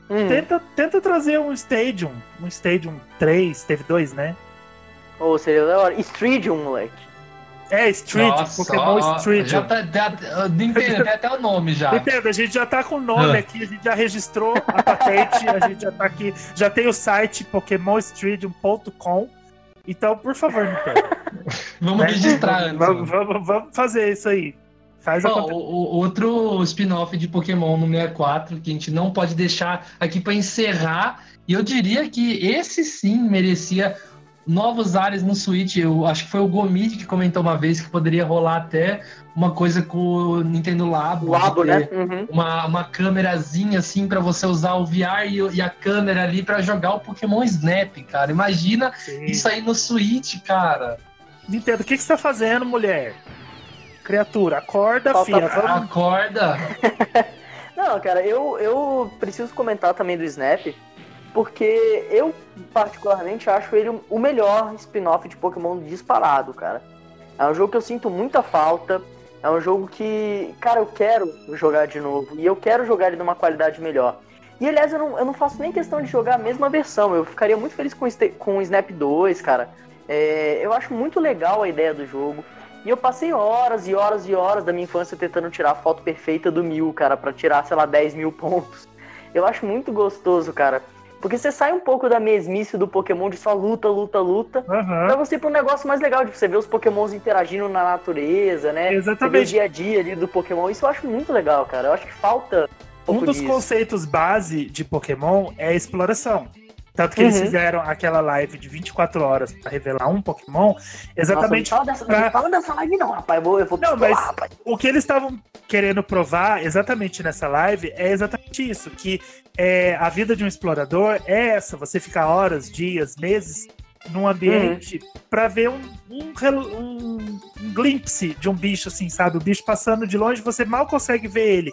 Hum. Tenta, tenta trazer um Stadium, um Stadium 3, teve dois, né? Ou seria da hora. Stadium, moleque. É, Street, Nossa, Pokémon ó, Street. Já tá, já, Nintendo, tem até o nome já. Entendo, a gente já tá com o nome Ah. aqui, a gente já registrou a patente, a gente já tá aqui, já tem o site pokémonstadium.com. Então, por favor, Nintendo. Vamos né? registrar antes. Vamos, vamos, vamos fazer isso aí. Faz conta. o, o- outro spin-off de Pokémon no 64 que a gente não pode deixar aqui para encerrar. E eu diria que esse sim merecia novos ares no Switch. Eu acho que foi o Gomid que comentou uma vez que poderia rolar até uma coisa com o Nintendo Labo. O Labo, né? Uhum. Uma, uma câmerazinha assim para você usar o VR e, e a câmera ali para jogar o Pokémon Snap, cara. Imagina Sim. isso aí no Switch, cara. Nintendo, o que, que você tá fazendo, mulher? Criatura, acorda, Falta- filha. Vamos... Acorda. Não, cara, eu, eu preciso comentar também do Snap, porque eu particularmente acho ele o melhor spin-off de Pokémon disparado, cara. É um jogo que eu sinto muita falta, é um jogo que, cara, eu quero jogar de novo, e eu quero jogar ele numa qualidade melhor. E aliás, eu não, eu não faço nem questão de jogar a mesma versão. Eu ficaria muito feliz com, com o Snap 2, cara. É, eu acho muito legal a ideia do jogo. E eu passei horas e horas e horas da minha infância tentando tirar a foto perfeita do mil, cara, pra tirar, sei lá, 10 mil pontos. Eu acho muito gostoso, cara. Porque você sai um pouco da mesmice do Pokémon de só luta, luta, luta. Aham. Pra você ir pra um negócio mais legal, de você ver os Pokémons interagindo na natureza, né? Você vê o Exatamente. dia a dia ali do Pokémon. Isso eu acho muito legal, cara. Eu acho que falta um Um dos disso. conceitos base de Pokémon é a exploração. Tanto que eles Uhum. fizeram aquela live de 24 horas pra revelar um Pokémon, exatamente Nossa, não, fala dessa, pra- não fala dessa live não, rapaz. Eu vou, eu vou Não, mas- rapaz. o que eles estavam querendo provar exatamente nessa live é exatamente isso, que é, a vida de um explorador é essa, você ficar horas, dias, meses num ambiente pra ver um, um, um- um glimpse de um bicho, assim, sabe? O bicho passando de longe, você mal consegue ver ele.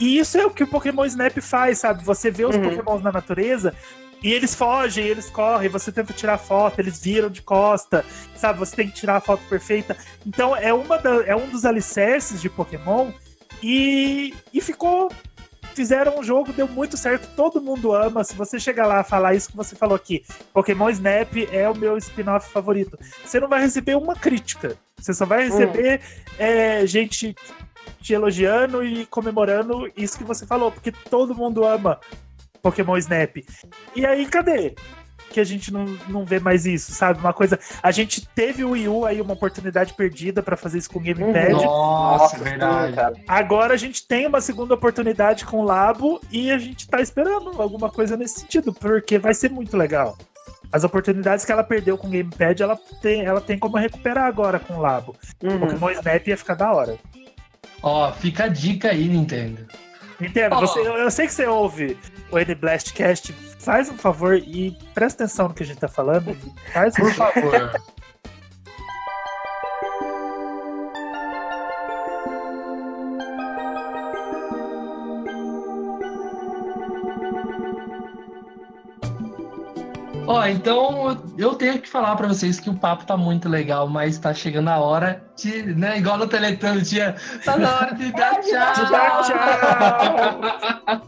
E isso é o que o Pokémon Snap faz, sabe? Você vê os Uhum. Pokémons na natureza e eles fogem, eles correm, você tenta tirar foto, eles viram de costa, sabe? Você tem que tirar a foto perfeita. Então é, uma da- é um dos alicerces de Pokémon e, e ficou. Fizeram um jogo, deu muito certo, todo mundo ama. Se você chegar lá e falar isso que você falou aqui, Pokémon Snap é o meu spin-off favorito, você não vai receber uma crítica. Você só vai receber é, gente te elogiando e comemorando isso que você falou, porque todo mundo ama Pokémon Snap. E aí, cadê? Que a gente não, não vê mais isso, sabe? Uma coisa. A gente teve o Wii U aí, uma oportunidade perdida pra fazer isso com o Gamepad. Nossa, sim, verdade. cara. Agora a gente tem uma segunda oportunidade com o Labo e a gente tá esperando alguma coisa nesse sentido, porque vai ser muito legal. As oportunidades que ela perdeu com o Gamepad, ela tem, ela tem como recuperar agora com o Labo. Uhum. Pokémon Snap ia ficar da hora. Ó, fica a dica aí, Nintendo. Entendo, você, eu, eu sei que você ouve o N Blastcast, faz um favor e presta atenção no que a gente tá falando. Faz um Por favor. Ó, então eu tenho que falar pra vocês que o papo tá muito legal, mas tá chegando a hora de, né, igual no Teletubbies tinha, tá na hora de dar tchau. De dar tchau.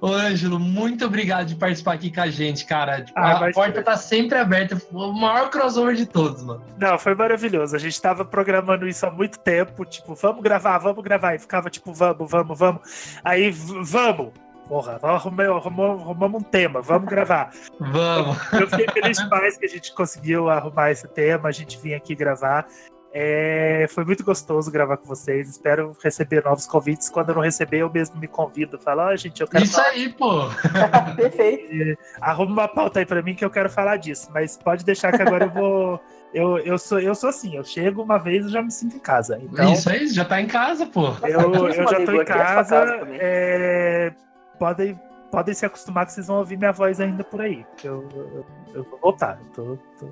Ô, Ângelo, muito obrigado de participar aqui com a gente, cara. Tipo, Ah, a porta tá sempre aberta, o maior crossover de todos, mano. Não, foi maravilhoso. A gente tava programando isso há muito tempo, tipo, vamos gravar, vamos gravar. E ficava tipo, vamos, vamos, vamos. Aí, vamos. Porra, arrumamos, arrumamos, arrumamos um tema, vamos gravar. Vamos. Eu fiquei feliz demais que a gente conseguiu arrumar esse tema, a gente vinha aqui gravar. É, foi muito gostoso gravar com vocês. Espero receber novos convites. Quando eu não receber, eu mesmo me convido. Falo, ó, gente, eu quero Isso falar aí, pô. Perfeito. arruma uma pauta aí pra mim que eu quero falar disso, mas pode deixar que agora eu vou. Eu, eu, sou, eu sou assim, eu chego uma vez e já me sinto em casa. Então, Isso aí, já tá em casa, pô. eu, eu já tô em casa. é, podem, podem se acostumar que vocês vão ouvir minha voz ainda por aí. Eu, eu, eu vou voltar. Eu tô, tô,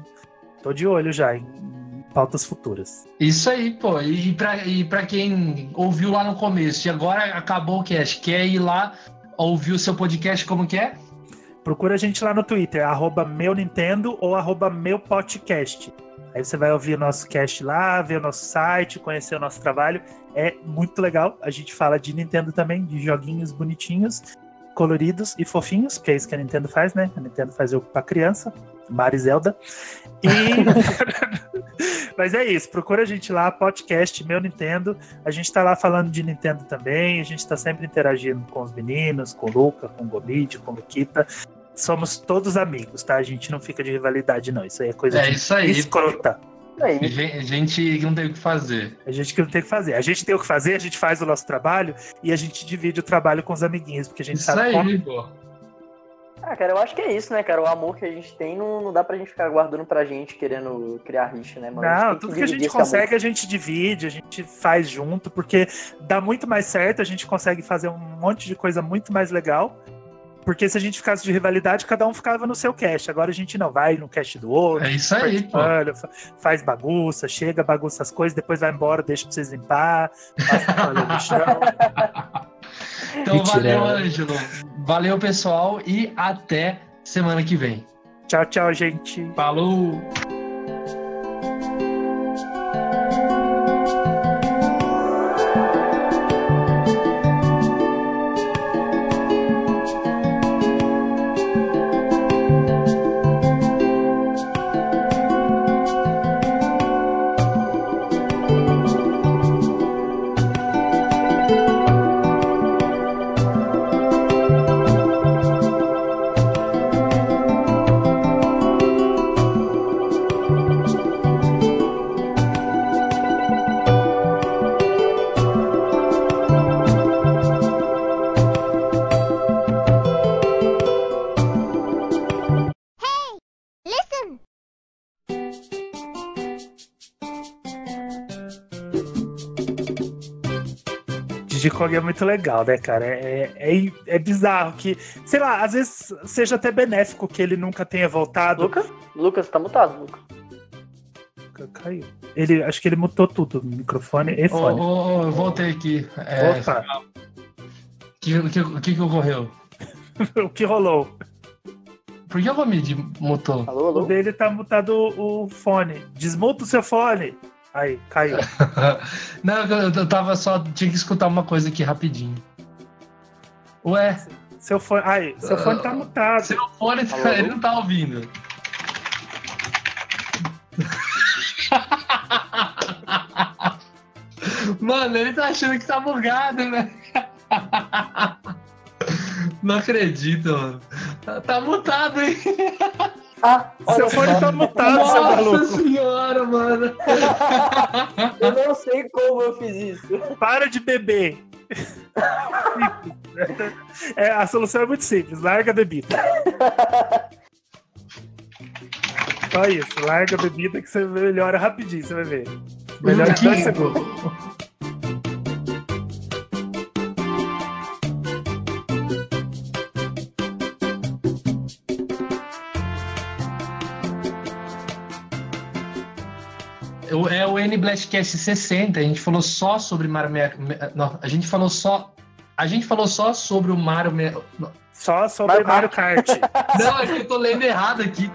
tô de olho já em, em pautas futuras. Isso aí, pô. E pra, e pra quem ouviu lá no começo e agora acabou o cast, quer ir lá ouvir o seu podcast como que é? Procura a gente lá no Twitter, arroba meu Nintendo ou arroba meu podcast. Aí você vai ouvir o nosso cast lá, ver o nosso site, conhecer o nosso trabalho. É muito legal. A gente fala de Nintendo também, de joguinhos bonitinhos, coloridos e fofinhos, que é isso que a Nintendo faz, né? A Nintendo faz jogo pra criança, Mario e Zelda. E... Mas é isso, procura a gente lá, podcast Meu Nintendo. A gente tá lá falando de Nintendo também, a gente tá sempre interagindo com os meninos, com o Luca, com o Gomid, com o Luquita. Somos todos amigos, tá? A gente não fica de rivalidade, não. Isso aí é coisa É de isso aí. escrota. Aí, Gen- Gente que não tem o que fazer. A gente que não tem o que fazer. A gente tem o que fazer, a gente faz o nosso trabalho e a gente divide o trabalho com os amiguinhos, porque a gente Isso sabe como aí, pô. Ah, cara, eu acho que é isso, né, cara? O amor que a gente tem não, não dá pra gente ficar guardando pra gente, querendo criar rixa, né, mano? A gente Não, tem tudo que a gente esse amor. consegue, a gente divide, a gente faz junto, porque dá muito mais certo, a gente consegue fazer um monte de coisa muito mais legal. Porque se a gente ficasse de rivalidade, cada um ficava no seu cast. Agora a gente não vai no cast do outro, É isso aí, pô. faz bagunça, chega, bagunça as coisas, depois vai embora, deixa pra vocês limpar, passa no chão. Então Mentira. valeu, Ângelo. Valeu, pessoal, e até semana que vem. Tchau, tchau, gente. Falou! Kong é muito legal, né, cara? É, é, é bizarro que, sei lá, às vezes seja até benéfico que ele nunca tenha voltado. Lucas? Lucas, tá mutado, Lucas. Caiu. Ele, acho que ele mutou tudo, microfone e Ô, fone. ô, ô, eu voltei aqui. É, Opa, O que, o que, o que que ocorreu? o que rolou? Por que o Romid mutou? Alô, O alô? dele tá mutado o fone. Desmuta o seu fone. Aí, caiu. Não, eu, eu tava só. Tinha que escutar uma coisa aqui rapidinho. Ué, Seu fone. Aí, seu fone tá mutado. seu fone tá- Alô? ele não tá ouvindo. Mano, ele tá achando que tá bugado, né? Não acredito, mano. Tá, tá mutado, hein? Ah, Seu fone tá mutado, seu Nossa maluco. senhora, mano. Eu não sei como eu fiz isso. Para de beber. É, a solução é muito simples. Larga a bebida. Só isso. Larga a bebida que você melhora rapidinho, você vai ver. Melhora em Que- dois segundos. É o N Blastcast 60, a gente falou só sobre Mario 64. Não, a gente falou só. A gente falou só sobre o Mario. Não, Só sobre Mario Mario Kart. Não, é que eu tô lendo errado aqui.